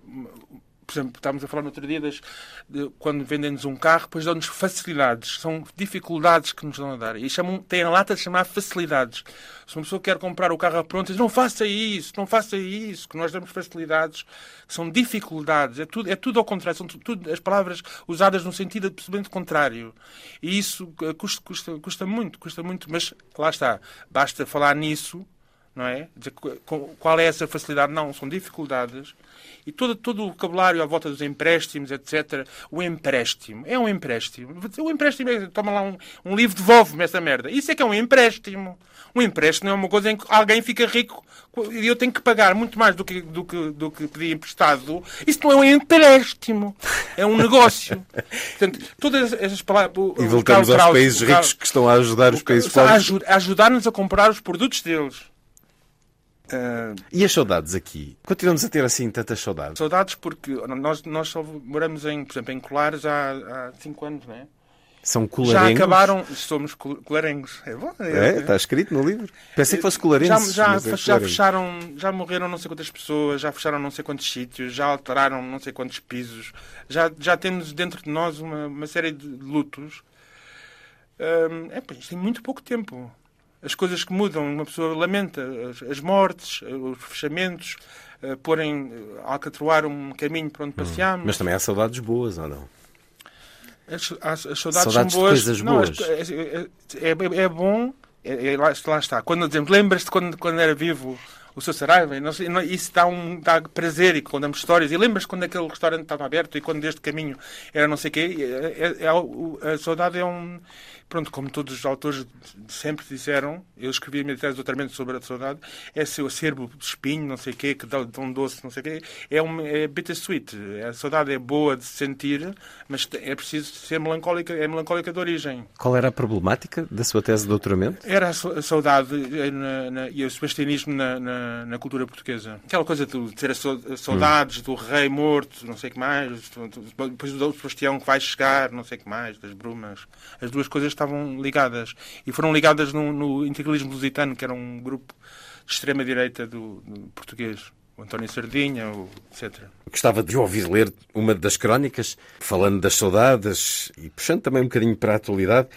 por exemplo, estávamos a falar no outro dia das, de, quando vendem-nos um carro, depois dão-nos facilidades. São dificuldades que nos dão a dar. E chamam, têm a lata de chamar facilidades. Se uma pessoa quer comprar o carro pronto, diz, não faça isso, não faça isso, que nós damos facilidades. São dificuldades. É tudo, é tudo ao contrário. São tu- tudo as palavras usadas num sentido absolutamente contrário. E isso eh, custa, custa, custa muito, custa muito. Mas lá está. Basta falar nisso não é? Dizer, qu- qu- qual é essa facilidade? Não, são dificuldades. E todo, todo o vocabulário à volta dos empréstimos, etc. O empréstimo. É um empréstimo. O empréstimo é, toma lá um, um livro, devolve-me essa merda. Isso é que é um empréstimo. Um empréstimo é uma coisa em que alguém fica rico e eu tenho que pagar muito mais do que, do que, do que pedir emprestado. Isso não é um empréstimo. É um negócio. Portanto, todas essas palavras... o- E voltamos aos Kraus, países ricos que estão a ajudar os países pobres. aju- a ajudar-nos a comprar os produtos deles. Ah, E as saudades aqui? Continuamos a ter assim tantas saudades. saudades porque nós, nós só moramos em, por exemplo, em Colares há, há cinco anos, não é? São Já colarenhos? acabaram, somos col- colarengos. É bom. É, está escrito no livro. Pensei que fosse colarenses. Já, já, é já fecharam, já morreram não sei quantas pessoas, já fecharam não sei quantos sítios, já alteraram não sei quantos pisos, já, já temos dentro de nós uma, uma série de lutos. Hum, é, pá, isto tem muito pouco tempo. As coisas que mudam, uma pessoa lamenta as, mortes, os fechamentos, eh, porem, eh, alcatroar um caminho para onde passeamos. Hum. Mas também há saudades boas, ou não? As, as- as saudades, Saudades são de boas. coisas Não, boas. as- é, é, é- bom. É, é- lá, lá está. Quando, por lembras-te quando, quando era vivo o seu Saraiva? isso dá, um, dá prazer e contamos histórias. E lembras quando aquele restaurante estava aberto e quando este caminho era não sei o quê? É- é- é a saudade é um. Pronto, como todos os autores sempre disseram, eu escrevi a minha tese de doutoramento sobre a saudade, é seu acervo de espinho, não sei o quê, que dá um doce, não sei o quê. É, um, é bittersweet. A saudade é boa de se sentir, mas é preciso ser melancólica, é melancólica de origem. Qual era a problemática da sua tese de doutoramento? Era a sa- a saudade eh, na- na- e o sebastianismo na, na- na cultura portuguesa. Aquela coisa de ter a sau- a saudades do rei morto, não sei o que mais, depois do Sebastião que vai chegar, não sei o que mais, das brumas. As duas coisas estavam ligadas. E foram ligadas no, no integralismo lusitano, que era um grupo de extrema-direita do, do português. O António Sardinha, etc. Gostava de ouvir ler uma das crónicas, falando das saudades e puxando também um bocadinho para a atualidade.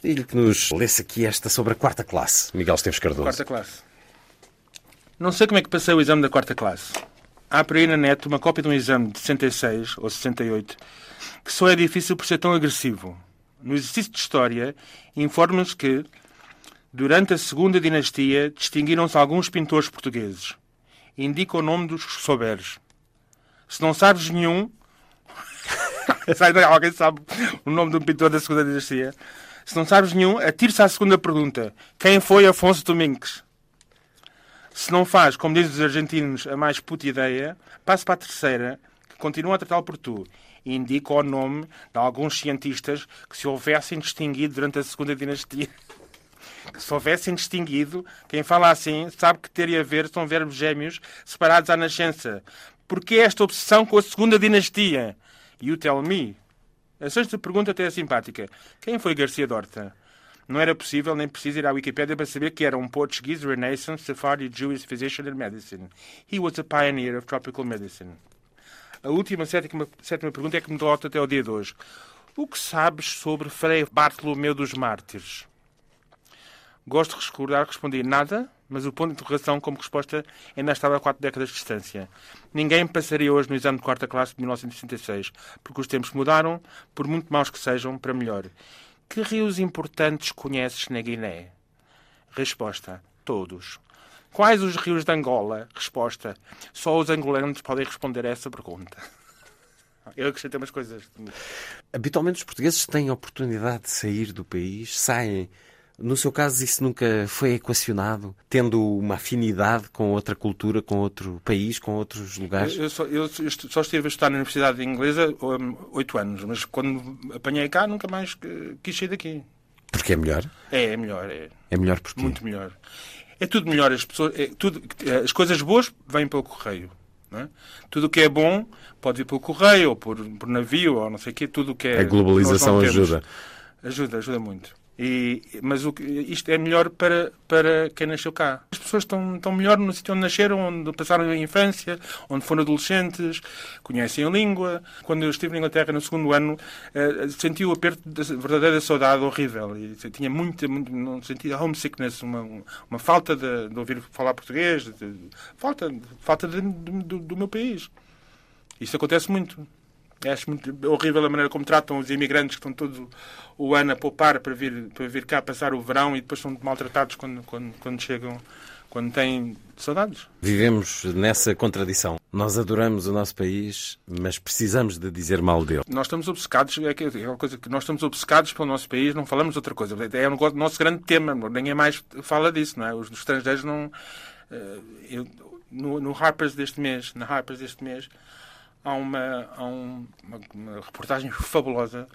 Pedi-lhe que nos lesse aqui esta sobre a quarta classe, Miguel Esteves Cardoso. Quarta classe. Não sei como é que passei o exame da quarta classe. Há por aí na net uma cópia de um exame de 66 ou 68 que só é difícil por ser tão agressivo. No exercício de História, informa-nos que, durante a Segunda Dinastia, distinguiram-se alguns pintores portugueses. Indica o nome dos que souberes. Se não sabes nenhum, alguém sabe o nome de um pintor da Segunda Dinastia. Se não sabes nenhum, atire-se à segunda pergunta. Quem foi Afonso Domingues? Se não faz, como dizem os argentinos, a mais puta ideia, passe para a terceira, que continua a tratá-lo por tu. E indica o nome de alguns cientistas que se houvessem distinguido durante a Segunda Dinastia. Que se houvessem distinguido, quem fala assim sabe que ter e haver são verbos gêmeos separados à nascença. Porquê esta obsessão com a Segunda Dinastia? You tell me. A sexta pergunta até é simpática. Quem foi Garcia Dorta? Não era possível nem preciso ir à Wikipédia para saber que era um Portuguese Renaissance Sephardi Jewish physician in medicine. He was a pioneer of tropical medicine. A última sétima, sétima pergunta é que me dota até o dia de hoje. O que sabes sobre Frei Bartolomeu dos Mártires? Gosto de recordar que respondi nada, mas o ponto de interrogação como resposta ainda estava a quatro décadas de distância. Ninguém passaria hoje no exame de quarta classe de 1966, porque os tempos mudaram, por muito maus que sejam, para melhor. Que rios importantes conheces na Guiné? Resposta: todos. Quais os rios de Angola? Resposta: só os angolanos podem responder a essa pergunta. Eu acrescentei umas coisas. Habitualmente os portugueses têm a oportunidade de sair do país, saem. No seu caso, isso nunca foi equacionado, tendo uma afinidade com outra cultura, com outro país, com outros lugares? Eu, eu só, eu só estive a estudar na Universidade Inglesa oito anos, mas quando apanhei cá nunca mais que- quis sair daqui. Porque é melhor? É, é melhor, é É melhor porque muito melhor. É tudo melhor, as pessoas, é tudo, as coisas boas vêm pelo correio. É? Tudo o que é bom pode vir pelo correio ou por, por navio ou não sei o quê. Tudo o que é a globalização ajuda. Ajuda, ajuda muito. E, mas o, isto é melhor para, para quem nasceu cá. As pessoas estão, estão melhor no sítio onde nasceram, onde passaram a infância, onde foram adolescentes, conhecem a língua. Quando eu estive na Inglaterra no segundo ano, eh, senti o aperto da verdadeira saudade horrível. E tinha muito, não sentia homesickness, uma, uma falta de, de ouvir falar português, de- falta, falta de- do, do meu país. Isso acontece muito. Acho muito horrível a maneira como tratam os imigrantes que estão todo o ano a poupar para vir, para vir cá passar o verão e depois são maltratados quando, quando, quando chegam, quando têm saudades. Vivemos nessa contradição. Nós adoramos o nosso país, mas precisamos de dizer mal dele. Nós estamos obcecados, é é uma coisa que nós estamos obcecados pelo nosso país, não falamos outra coisa. É o nosso- nosso grande tema, ninguém mais fala disso, não é? Os estrangeiros não. eh, eu- no, no Harper's deste mês, na Harper's deste mês, há uma, há um- uma, uma reportagem fabulosa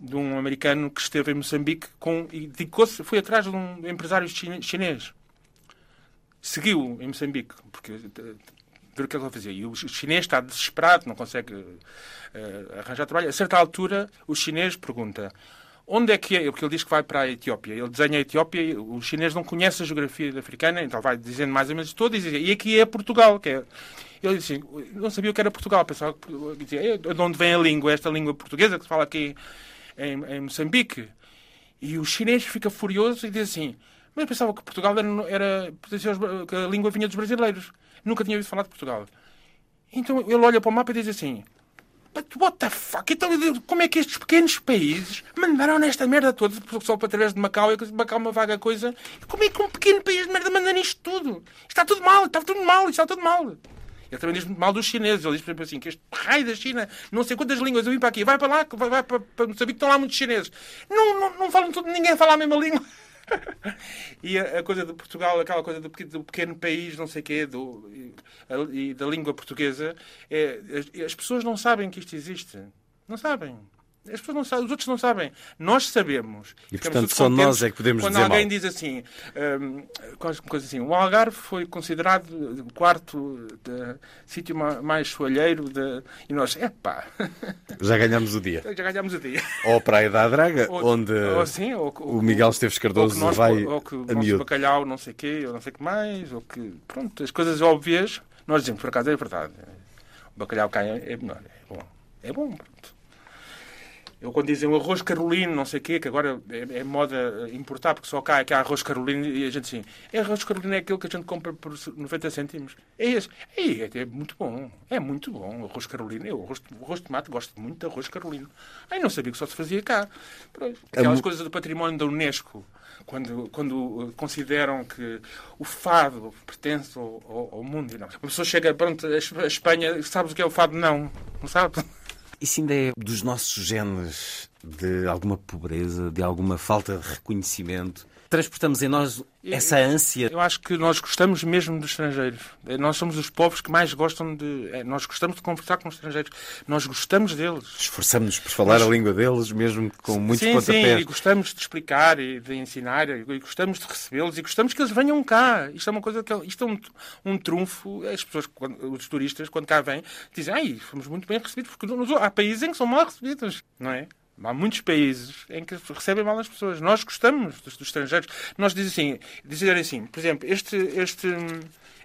de um americano que esteve em Moçambique com, e dedicou-se, foi atrás de um empresário chinês. Seguiu em Moçambique, porque eh, ver o que é que ele fazia. E o chinês está desesperado, não consegue eh, arranjar trabalho. A certa altura, o chinês pergunta: onde é que é? Porque ele diz que vai para a Etiópia. Ele desenha a Etiópia, o chinês não conhece a geografia africana, então vai dizendo mais ou menos tudo e e aqui é Portugal, que é... Ele disse assim, não sabia o que era Portugal, pensava dizia, de onde vem a língua, esta língua portuguesa que se fala aqui em, em Moçambique. E o chinês fica furioso e diz assim, mas eu pensava que Portugal era, era que a língua vinha dos brasileiros. Nunca tinha ouvido falar de Portugal. Então ele olha para o mapa e diz assim, But what the fuck? Então, como é que estes pequenos países mandaram nesta merda toda, só para através de Macau, e Macau é uma vaga coisa? Como é que um pequeno país de merda manda nisto tudo? Está tudo mal, está tudo mal, está tudo mal. Ele também diz muito mal dos chineses. Ele diz, por exemplo, assim, que este raio da China, não sei quantas línguas, eu vim para aqui, vai para lá, vai, vai para, para estão lá muitos chineses. Não, não, não falam tudo, ninguém fala a mesma língua. E a, a, coisa de Portugal, aquela coisa do, do pequeno país, não sei o quê, do, e, e, da língua portuguesa, é, as, as pessoas não sabem que isto existe. Não sabem. As pessoas não sabem, os outros não sabem. Nós sabemos. E, portanto, só nós é que podemos quando dizer Quando alguém mal. diz assim, um, coisa assim, o Algarve foi considerado o quarto sítio mais soalheiro de... e nós, epá... Já ganhamos o dia. Já ganhamos o dia. Ou a Praia da Draga, ou, onde ou assim, ou, o Miguel Esteves Cardoso ou nós, vai ou que o a nosso miúdo. bacalhau não sei o quê, ou não sei o que mais, ou que... Pronto, as coisas óbvias, nós dizemos, por acaso é verdade. O bacalhau cá é, é melhor, é bom. É bom, pronto. Eu quando dizem o arroz carolino, não sei o quê, que agora é, é, moda importar, porque só cá é que há arroz carolino, e a gente assim, é arroz carolino é aquele que a gente compra por 90 cêntimos. É esse. É, é, muito bom. É muito bom o arroz carolino. Eu, arroz, arroz de tomate, gosto muito de arroz carolino. Ai, não sabia que só se fazia cá. Aquelas coisas do património da Unesco, quando, quando consideram que o fado pertence ao, ao, ao mundo. Não. A pessoa chega, pronto, a Espanha, sabes o que é o fado? Não. Não sabe? Isso ainda é dos nossos genes de alguma pobreza, de alguma falta de reconhecimento. Transportamos em nós essa ânsia. Eu acho que nós gostamos mesmo dos estrangeiros. Nós somos os povos que mais gostam de. é, Nós gostamos de conversar com os estrangeiros. Nós gostamos deles. Esforçamos-nos por falar a língua deles, mesmo com muitos sim, pontapés. Sim, e gostamos de explicar e de ensinar, e gostamos de recebê-los e gostamos que eles venham cá. Isto é uma coisa que. Isto é um, um trunfo. As pessoas, quando, os turistas, quando cá vêm, dizem: ai, fomos muito bem recebidos, porque nos- há países em que são mal recebidos, não é? Há muitos países em que recebem mal as pessoas. Nós gostamos dos, dos estrangeiros. Nós dizem assim, dizem assim, por exemplo, este, este,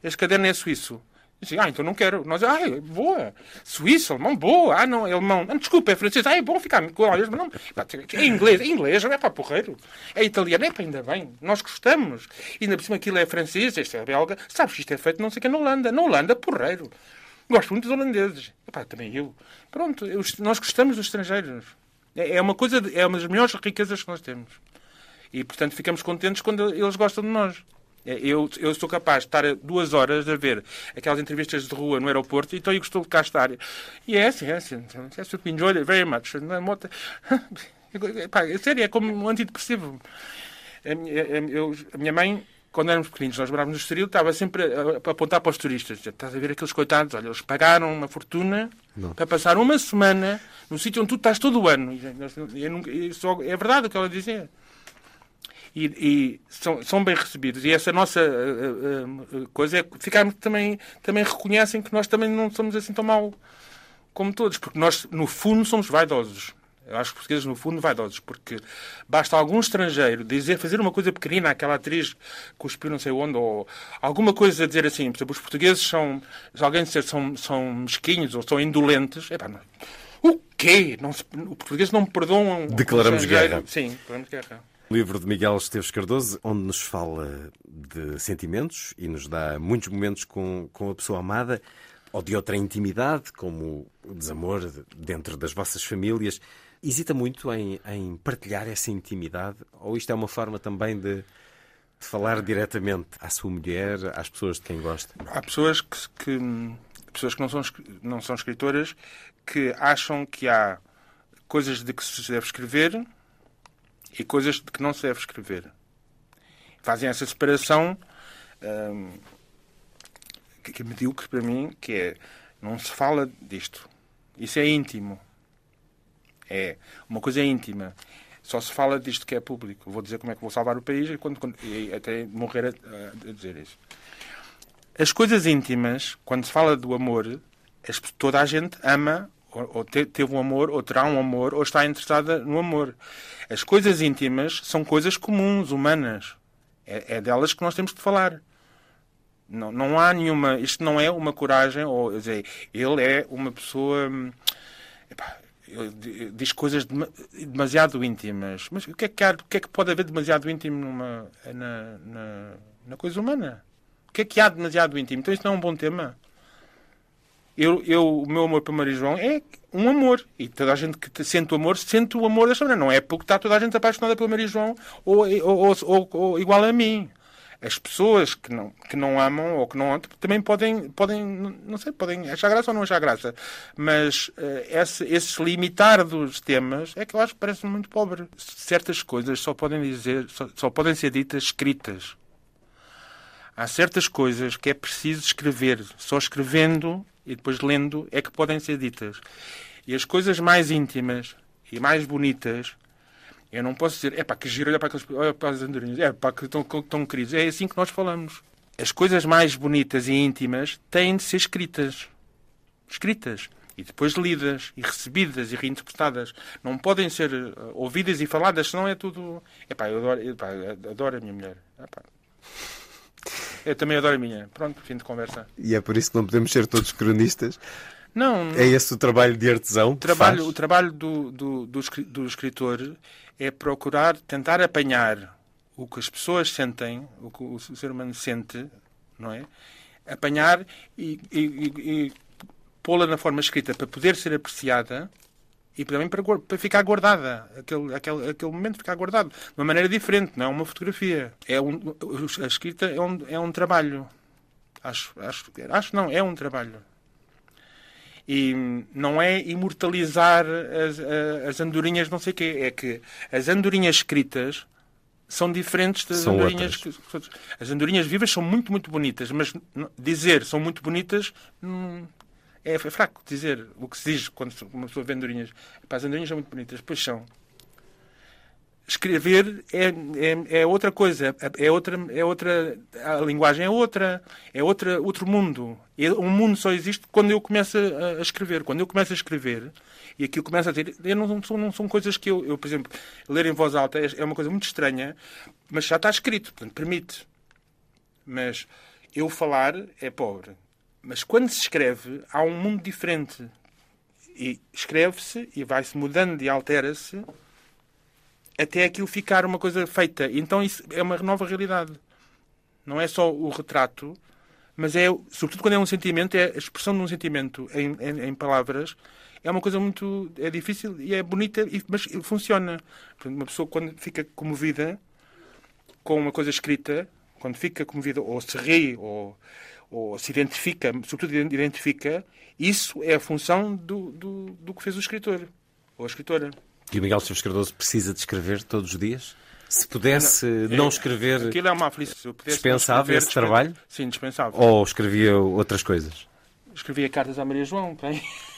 este caderno é suíço. Dizem, ah, então não quero. Nós, ah, boa. Suíço, alemão, boa. Ah, não, é alemão. Ah, desculpa, é francês. Ah, é bom ficar com olhos, mas não. É inglês, é inglês, é para porreiro. É italiano, é para ainda bem. Nós gostamos. E ainda por cima aquilo é francês, este é belga. Sabes que isto é feito não sei que na Holanda. Na Holanda, porreiro. Gosto muito dos holandeses. Epá, também eu. Pronto, eu- nós gostamos dos estrangeiros. É é uma coisa, é uma das melhores riquezas que nós temos. E, portanto, ficamos contentes quando eles gostam de nós. É, Eu, eu sou capaz de estar duas horas a ver aquelas entrevistas de rua no aeroporto e então eu gostou de cá estar. É assim, é assim. We enjoyed it very much. Pá, sério, é como um antidepressivo. A- eu- a minha mãe, quando éramos pequeninos, nós morávamos no Estoril, estava sempre a, a apontar para os turistas. Estás a ver aqueles coitados, olha, eles pagaram uma fortuna para passar uma semana no sítio onde tu estás todo o ano. E nunca- e só- é verdade o que ela dizia. E, e são, são bem recebidos. E essa nossa uh, uh, coisa é ficarmos também, também reconhecem que nós também não somos assim tão mal como todos, porque nós, no fundo, somos vaidosos. Eu acho que os portugueses, no fundo, vaidosos, porque basta algum estrangeiro dizer, fazer uma coisa pequenina, aquela atriz cuspiu não sei onde, ou alguma coisa a dizer assim, por exemplo, os portugueses são, se alguém disser são, são mesquinhos ou são indolentes, epá, não. o quê? Não se, o português não me perdoam. Declaramos guerra. Sim, declaramos guerra. Livro de Miguel Esteves Cardoso, onde nos fala de sentimentos e nos dá muitos momentos com, com a pessoa amada ou de outra intimidade, como o desamor dentro das vossas famílias. Hesita muito em, em partilhar essa intimidade? Ou isto é uma forma também de, de falar diretamente à sua mulher, às pessoas de quem gosta? Há pessoas que, que- pessoas que não são, não são escritoras que acham que há coisas de que se deve escrever e coisas de que não se deve escrever. Fazem essa separação hum, que, que é medíocre para mim, que é não se fala disto. Isso é íntimo. É uma coisa íntima. Só se fala disto que é público. Vou dizer como é que vou salvar o país e, quando, quando- e até morrer a, a- dizer isso. As coisas íntimas, quando se fala do amor, toda a gente ama ou, ou te, teve um amor, ou terá um amor, ou está interessada no amor. As coisas íntimas são coisas comuns, humanas. É, é delas que nós temos de falar. Não, não há nenhuma. Isto não é uma coragem, ou dizer, ele é uma pessoa. Hum, epá, diz coisas demasiado íntimas. Mas o que é que, há, o que, é que pode haver demasiado íntimo numa, na, na, na coisa humana? O que é que há demasiado íntimo? Então isso não é um bom tema? Eu, eu, o meu amor para Maria João é um amor. E toda a gente que sente o amor, sente o amor desta maneira. Não é porque está toda a gente apaixonada pela Maria João ou, ou, ou, ou igual a mim. As pessoas que não, que não amam ou que não também podem, podem, não sei, podem achar graça ou não achar graça. Mas uh, esse, esse limitar dos temas é que eu acho que parece muito pobre. Certas coisas só podem dizer, só, só podem ser ditas escritas. Há certas coisas que é preciso escrever. Só escrevendo e depois lendo é que podem ser ditas. E as coisas mais íntimas e mais bonitas, eu não posso dizer, é pá, que giro, olha para, aqueles, olha para andorinhas, é pá, que estão, tão queridos. É assim que nós falamos. As coisas mais bonitas e íntimas têm de ser escritas. Escritas. E depois lidas, e recebidas, e reinterpretadas. Não podem ser uh, ouvidas e faladas, senão é tudo. É pá, eu adoro, adoro a minha mulher. Epá. Eu também adoro a minha. Pronto, fim de conversa. E é por isso que não podemos ser todos cronistas? Não. É esse o trabalho de artesão? O trabalho, o trabalho do, do, do, escritor é procurar, tentar apanhar o que as pessoas sentem, o que o ser humano sente, não é? Apanhar e, e, e, e pô-la na forma escrita para poder ser apreciada e também para, para ficar guardada. Aquele, aquele, aquele momento ficar guardado. De uma maneira diferente, não é uma fotografia. É um, a escrita é um, é um trabalho. Acho, acho, acho não, é um trabalho. E não é imortalizar as, as andorinhas não sei o quê. É que as andorinhas escritas são diferentes das são andorinhas. Que, as andorinhas vivas são muito, muito bonitas, mas dizer são muito bonitas hum, é, é fraco dizer o que se diz quando uma pessoa vê andorinhas. Pá, as andorinhas são muito bonitas, pois são. Escrever é, é, é, outra coisa, é outra, é outra, a linguagem é outra, é outra, outro mundo. Um mundo só existe quando eu começo a, escrever. Quando eu começo a escrever e aquilo começa a ter. Eu não, são, não são coisas que eu, eu, por exemplo, ler em voz alta é, é uma coisa muito estranha, mas já está escrito, portanto, permite. Mas eu falar é pobre. Mas quando se escreve, há um mundo diferente. E escreve-se e vai-se mudando e altera-se até aquilo ficar uma coisa feita. Então isso é uma nova realidade. Não é só o retrato, mas é, sobretudo quando é um sentimento, é a expressão de um sentimento em, em, em palavras. É uma coisa muito. é difícil e é bonita, mas funciona. Uma pessoa, quando fica comovida com uma coisa escrita, quando fica comovida, ou se ri, ou ou se identifica, sobretudo identifica, isso é a função do, do, do que fez o escritor ou a escritora. E o Miguel Silves Cardoso precisa de escrever todos os dias? Se pudesse não, não escrever, aquilo é uma aflição. Se eu dispensava esse trabalho? Sim, dispensava. Ou escrevia outras coisas? Escrevia cartas à Maria João, bem.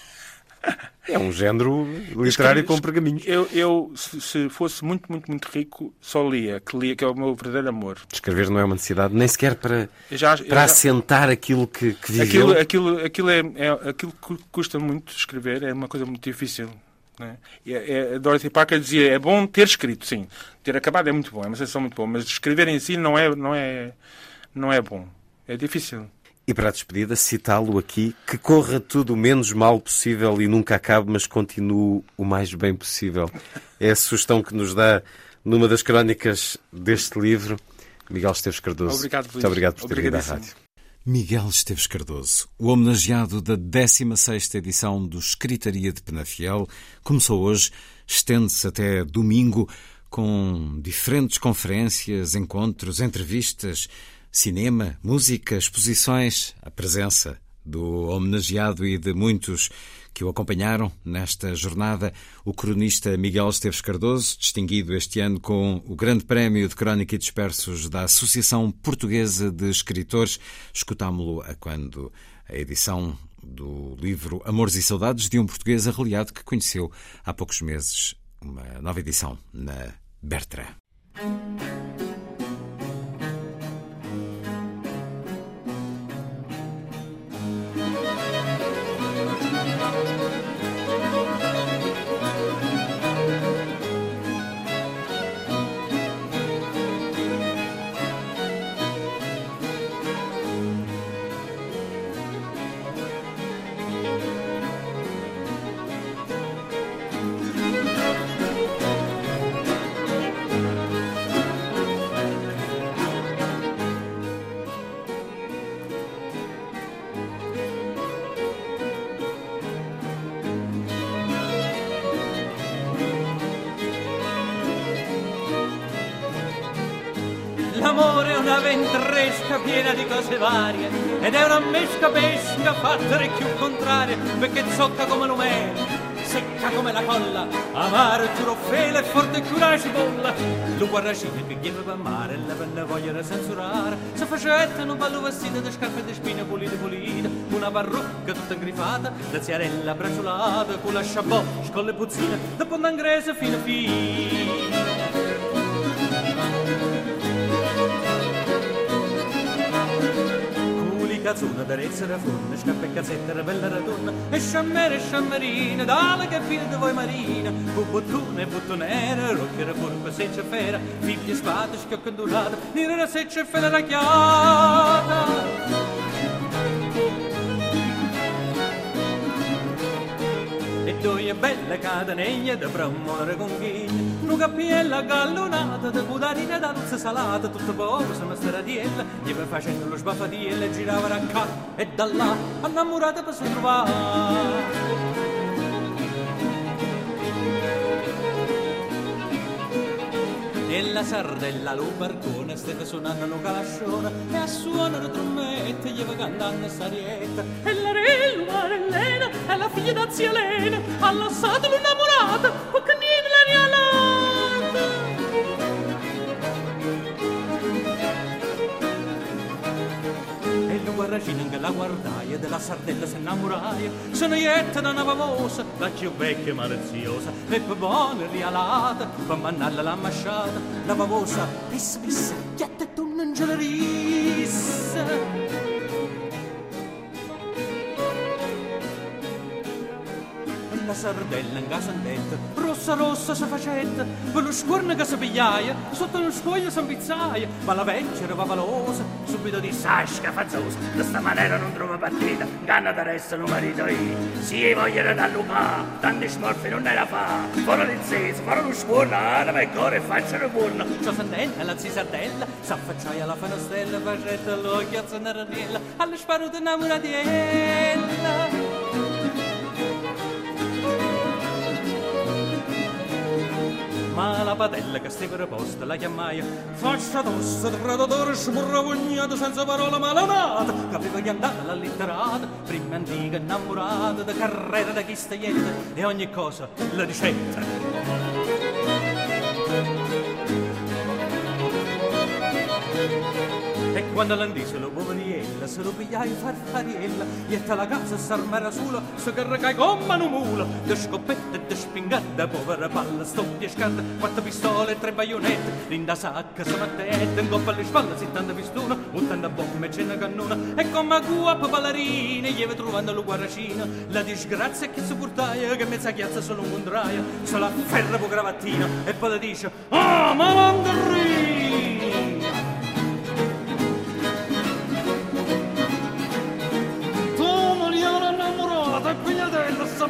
É um género literário com pergaminhos. Eu, eu se, se, fosse muito, muito, muito rico, só lia, que lia, que é o meu verdadeiro amor. Escrever não é uma necessidade, nem sequer para, já, para já, assentar aquilo que, que viveu. Aquilo, aquilo, aquilo, é, é, aquilo que custa muito escrever, é uma coisa muito difícil. Né? É, é, Dorothy Parker dizia, é bom ter escrito, sim. Ter acabado é muito bom, é uma sensação muito boa, mas escrever em si não é, não é, não é bom. É difícil. E para a despedida, citá-lo aqui, que corra tudo o menos mal possível e nunca acabe, mas continue o mais bem possível. É a sugestão que nos dá numa das crónicas deste livro. Miguel Esteves Cardoso. Obrigado, Luís. Muito obrigado por ter vindo à rádio. Miguel Esteves Cardoso, o homenageado da 16ª edição do Escritaria de Penafiel, começou hoje, estende-se até domingo, com diferentes conferências, encontros, entrevistas, cinema, música, exposições, a presença do homenageado e de muitos que o acompanharam nesta jornada, o cronista Miguel Esteves Cardoso, distinguido este ano com o Grande Prémio de Crónica e Dispersos da Associação Portuguesa de Escritores. Escutámo-lo a quando a edição do livro Amores e Saudades de um Português Arreliado que conheceu há poucos meses uma nova edição na Bertrand. Una ventresca piena di cose varie ed è una mesca pesca fatta più contraria perché zocca come l'umere secca come la colla, amaro giuro fele e forte cura cipolla. Lo guarracino che chiede per mare, la voglia da censurare. Se facette un ballo vestito di scarpe di spine pulite pulite, una parrucca tutta ingrifata, da ziarella bracciolata, con la sciabò, scolle puzzine, da pondangrese fino a fine. Cazzuna, d'arezza da forno, scappa e cazzetta, da bella radonna, e sciammere e sciammerina, dalla che fine di voi marina, con bottone e bottonera, rocchiera curva, seccia fera, figli e spade, schiocca ondulata, nera seccia e fena racchiata. due belle cadeneglie da promuovere conchiglie, una cappiella gallonata, da cudarina d'alza salata, tutto poco se una stradiella, gli va facendo lo sbaffatiello girava a qua e da là, innamorata per si trovare. e la sardella lo barcone stette suonando lo calascione e a suonare trommette gli va cantando sarietta e la re Marellena e la figlia da zia Elena ha lasciato l'innamorata perché niente la rialata regina che la guardaia della sardella se innamoraia se ne jette da una famosa la più vecchia e maliziosa e per buona rialata per mandarla la masciata. La famosa pis pis chiatta tu non gelerissa sardella in casa andetta, rossa rossa si facetta, per lo scorno che si pigliaia, sotto lo scoglio si impizzaia, ma la vecchia era valosa, subito disse, sai scafazzosa, di sta maniera non trova partita, ganna da resta un marito io, sì voglio da Luca, tanti smorfi non ne la fa, fuori l'inceso, fuori lo scorno, anima e cuore e facciano buono, ciò sandella, la zia sardella, s'affacciaia alla fanastella, facetta l'occhio a zannaranella, alle sparute innamoratiella. La padella che stava reposta la chiamaia faccia tosta di predatore smurravognato senza parola malanata che aveva gli andata la litterata prima antica innamorata da carriera da chi staglietta e ogni cosa la ricetta e quando l'andise lo poveriella, se lo pigliai farfariella, ietta la casa s'armera sola, se carrecai come una mula, de scoppette e de spingate, povera palla, stoppie scarpe, quattro pistole e tre baionette, linda sacca, se mattette, in coppa alle spalle, sittanta pistona, ottanta bombe e cena cannona, e come guapa ballerina, gli trovando lo guarracina, la disgrazia che si portaia, che mezza chiazza solo un contraia, se la ferra po' gravattina, e poi le dice, ah, ma mandarina!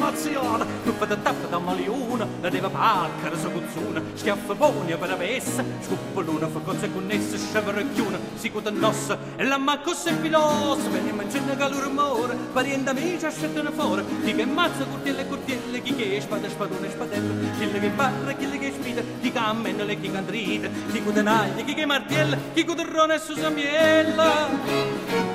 Mazziata Tuppa da tappa da maliuna La deva paccara sa cuzzuna Schiaffa buoni per avessa Scuppoluna fa cose connesse Sceveracchiuna si cuta nossa E la macco se filosa Venne mangiando calore amore Pariente amici ascettano fuori Chi che mazza curtielle curtielle Chi che spada spadone spadelle Chi che barra chi che spida Chi che ammennole chi che andrite Chi cuta nagli chi che martiella? Chi cuta rone e susamiella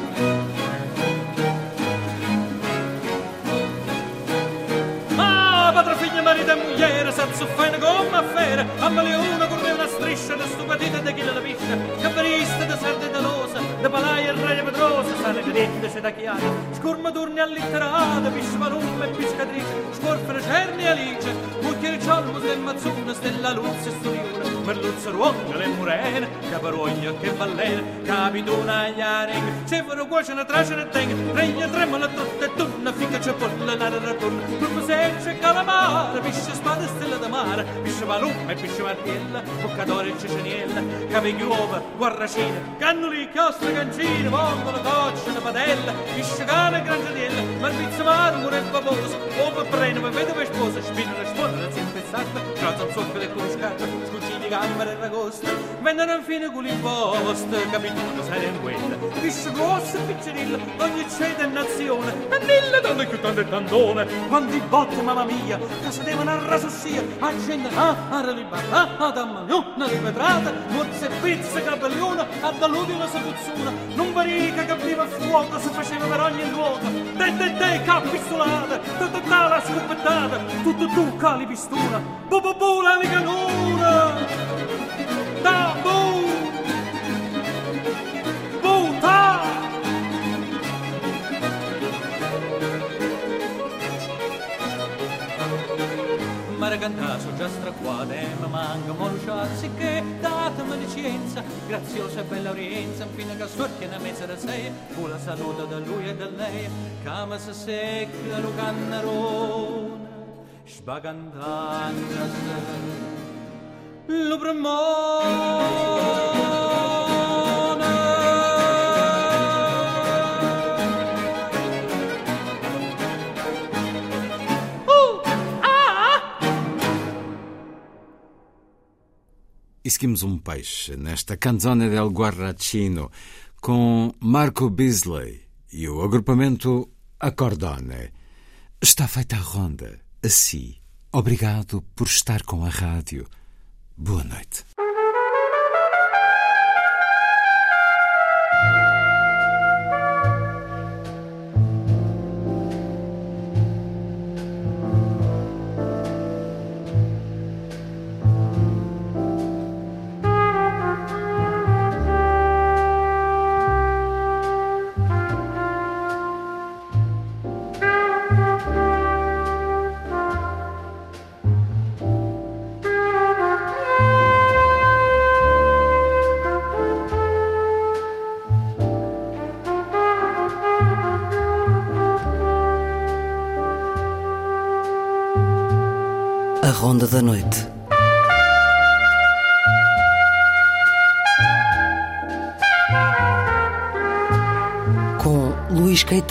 mani da mogliere, sa zuffa una gomma a fera, a male uno con una striscia da stupatita da chi la pista, capriste da sardi da losa, da palaia e rene pedrosa, sale vedette se da chiara, scurma turni allitterata, piscimarum e piscatrice, scorpere cerni e alice, il cialmo se mazzuna, stella luzza e storiura, merluzza ruoca le murene, caparogna che ballena, capituna e arenga, se vero cuoce una trace ne tenga, regna tremola tutta e tunna, finché c'è polla nara ratunna, turma seccia e calamara, pisce spada e stella da mare, pisce palum e pisce martella, bocca Cadore, Ceceniella, Cameghi uova, Guarracina, Cannoli, Costra, Cancina, Vongolo, Coccia, Padella, Pisciacana, Grangiadiella, Marmizza, Marmore, Famoso, Uova, Breno, Vedova e Sposa, Spina, Risponda, Zimpe, Sacca, Trozzo, Zocca, Le Cuscata, Scusa, camere ragosta vendono infine con l'imposta capito? Cosa in quella? Pisce grossa e piccinilla ogni ceda e nazione e mille donne più tante e tantone. Quanti botte mamma mia che si devono a rasussia a cena a ralibà a dammagnona di vetrata ah, ah, mozze pizze capelliona a dall'udio la sapuzzuna non varica che apriva fuoco si faceva per ogni luogo. De de de capistolata tutta la scoppettata tutto tu cali pistuna. Bu bu bu la mica nuna Maracantaso già straquade, ma manca molusciarsi che datemi licenza, graziosa e bella orienza, fino che sorti una mezza da sei, fu la saluta da lui e da lei, cama se secca lo cannerone, sbagandando lo E seguimos um peixe nesta Canzone del Guarracino com Marco Beasley e o agrupamento Accordone. Está feita a ronda. Assim, obrigado por estar com a rádio. Boa noite.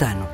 Com Luís Caetano.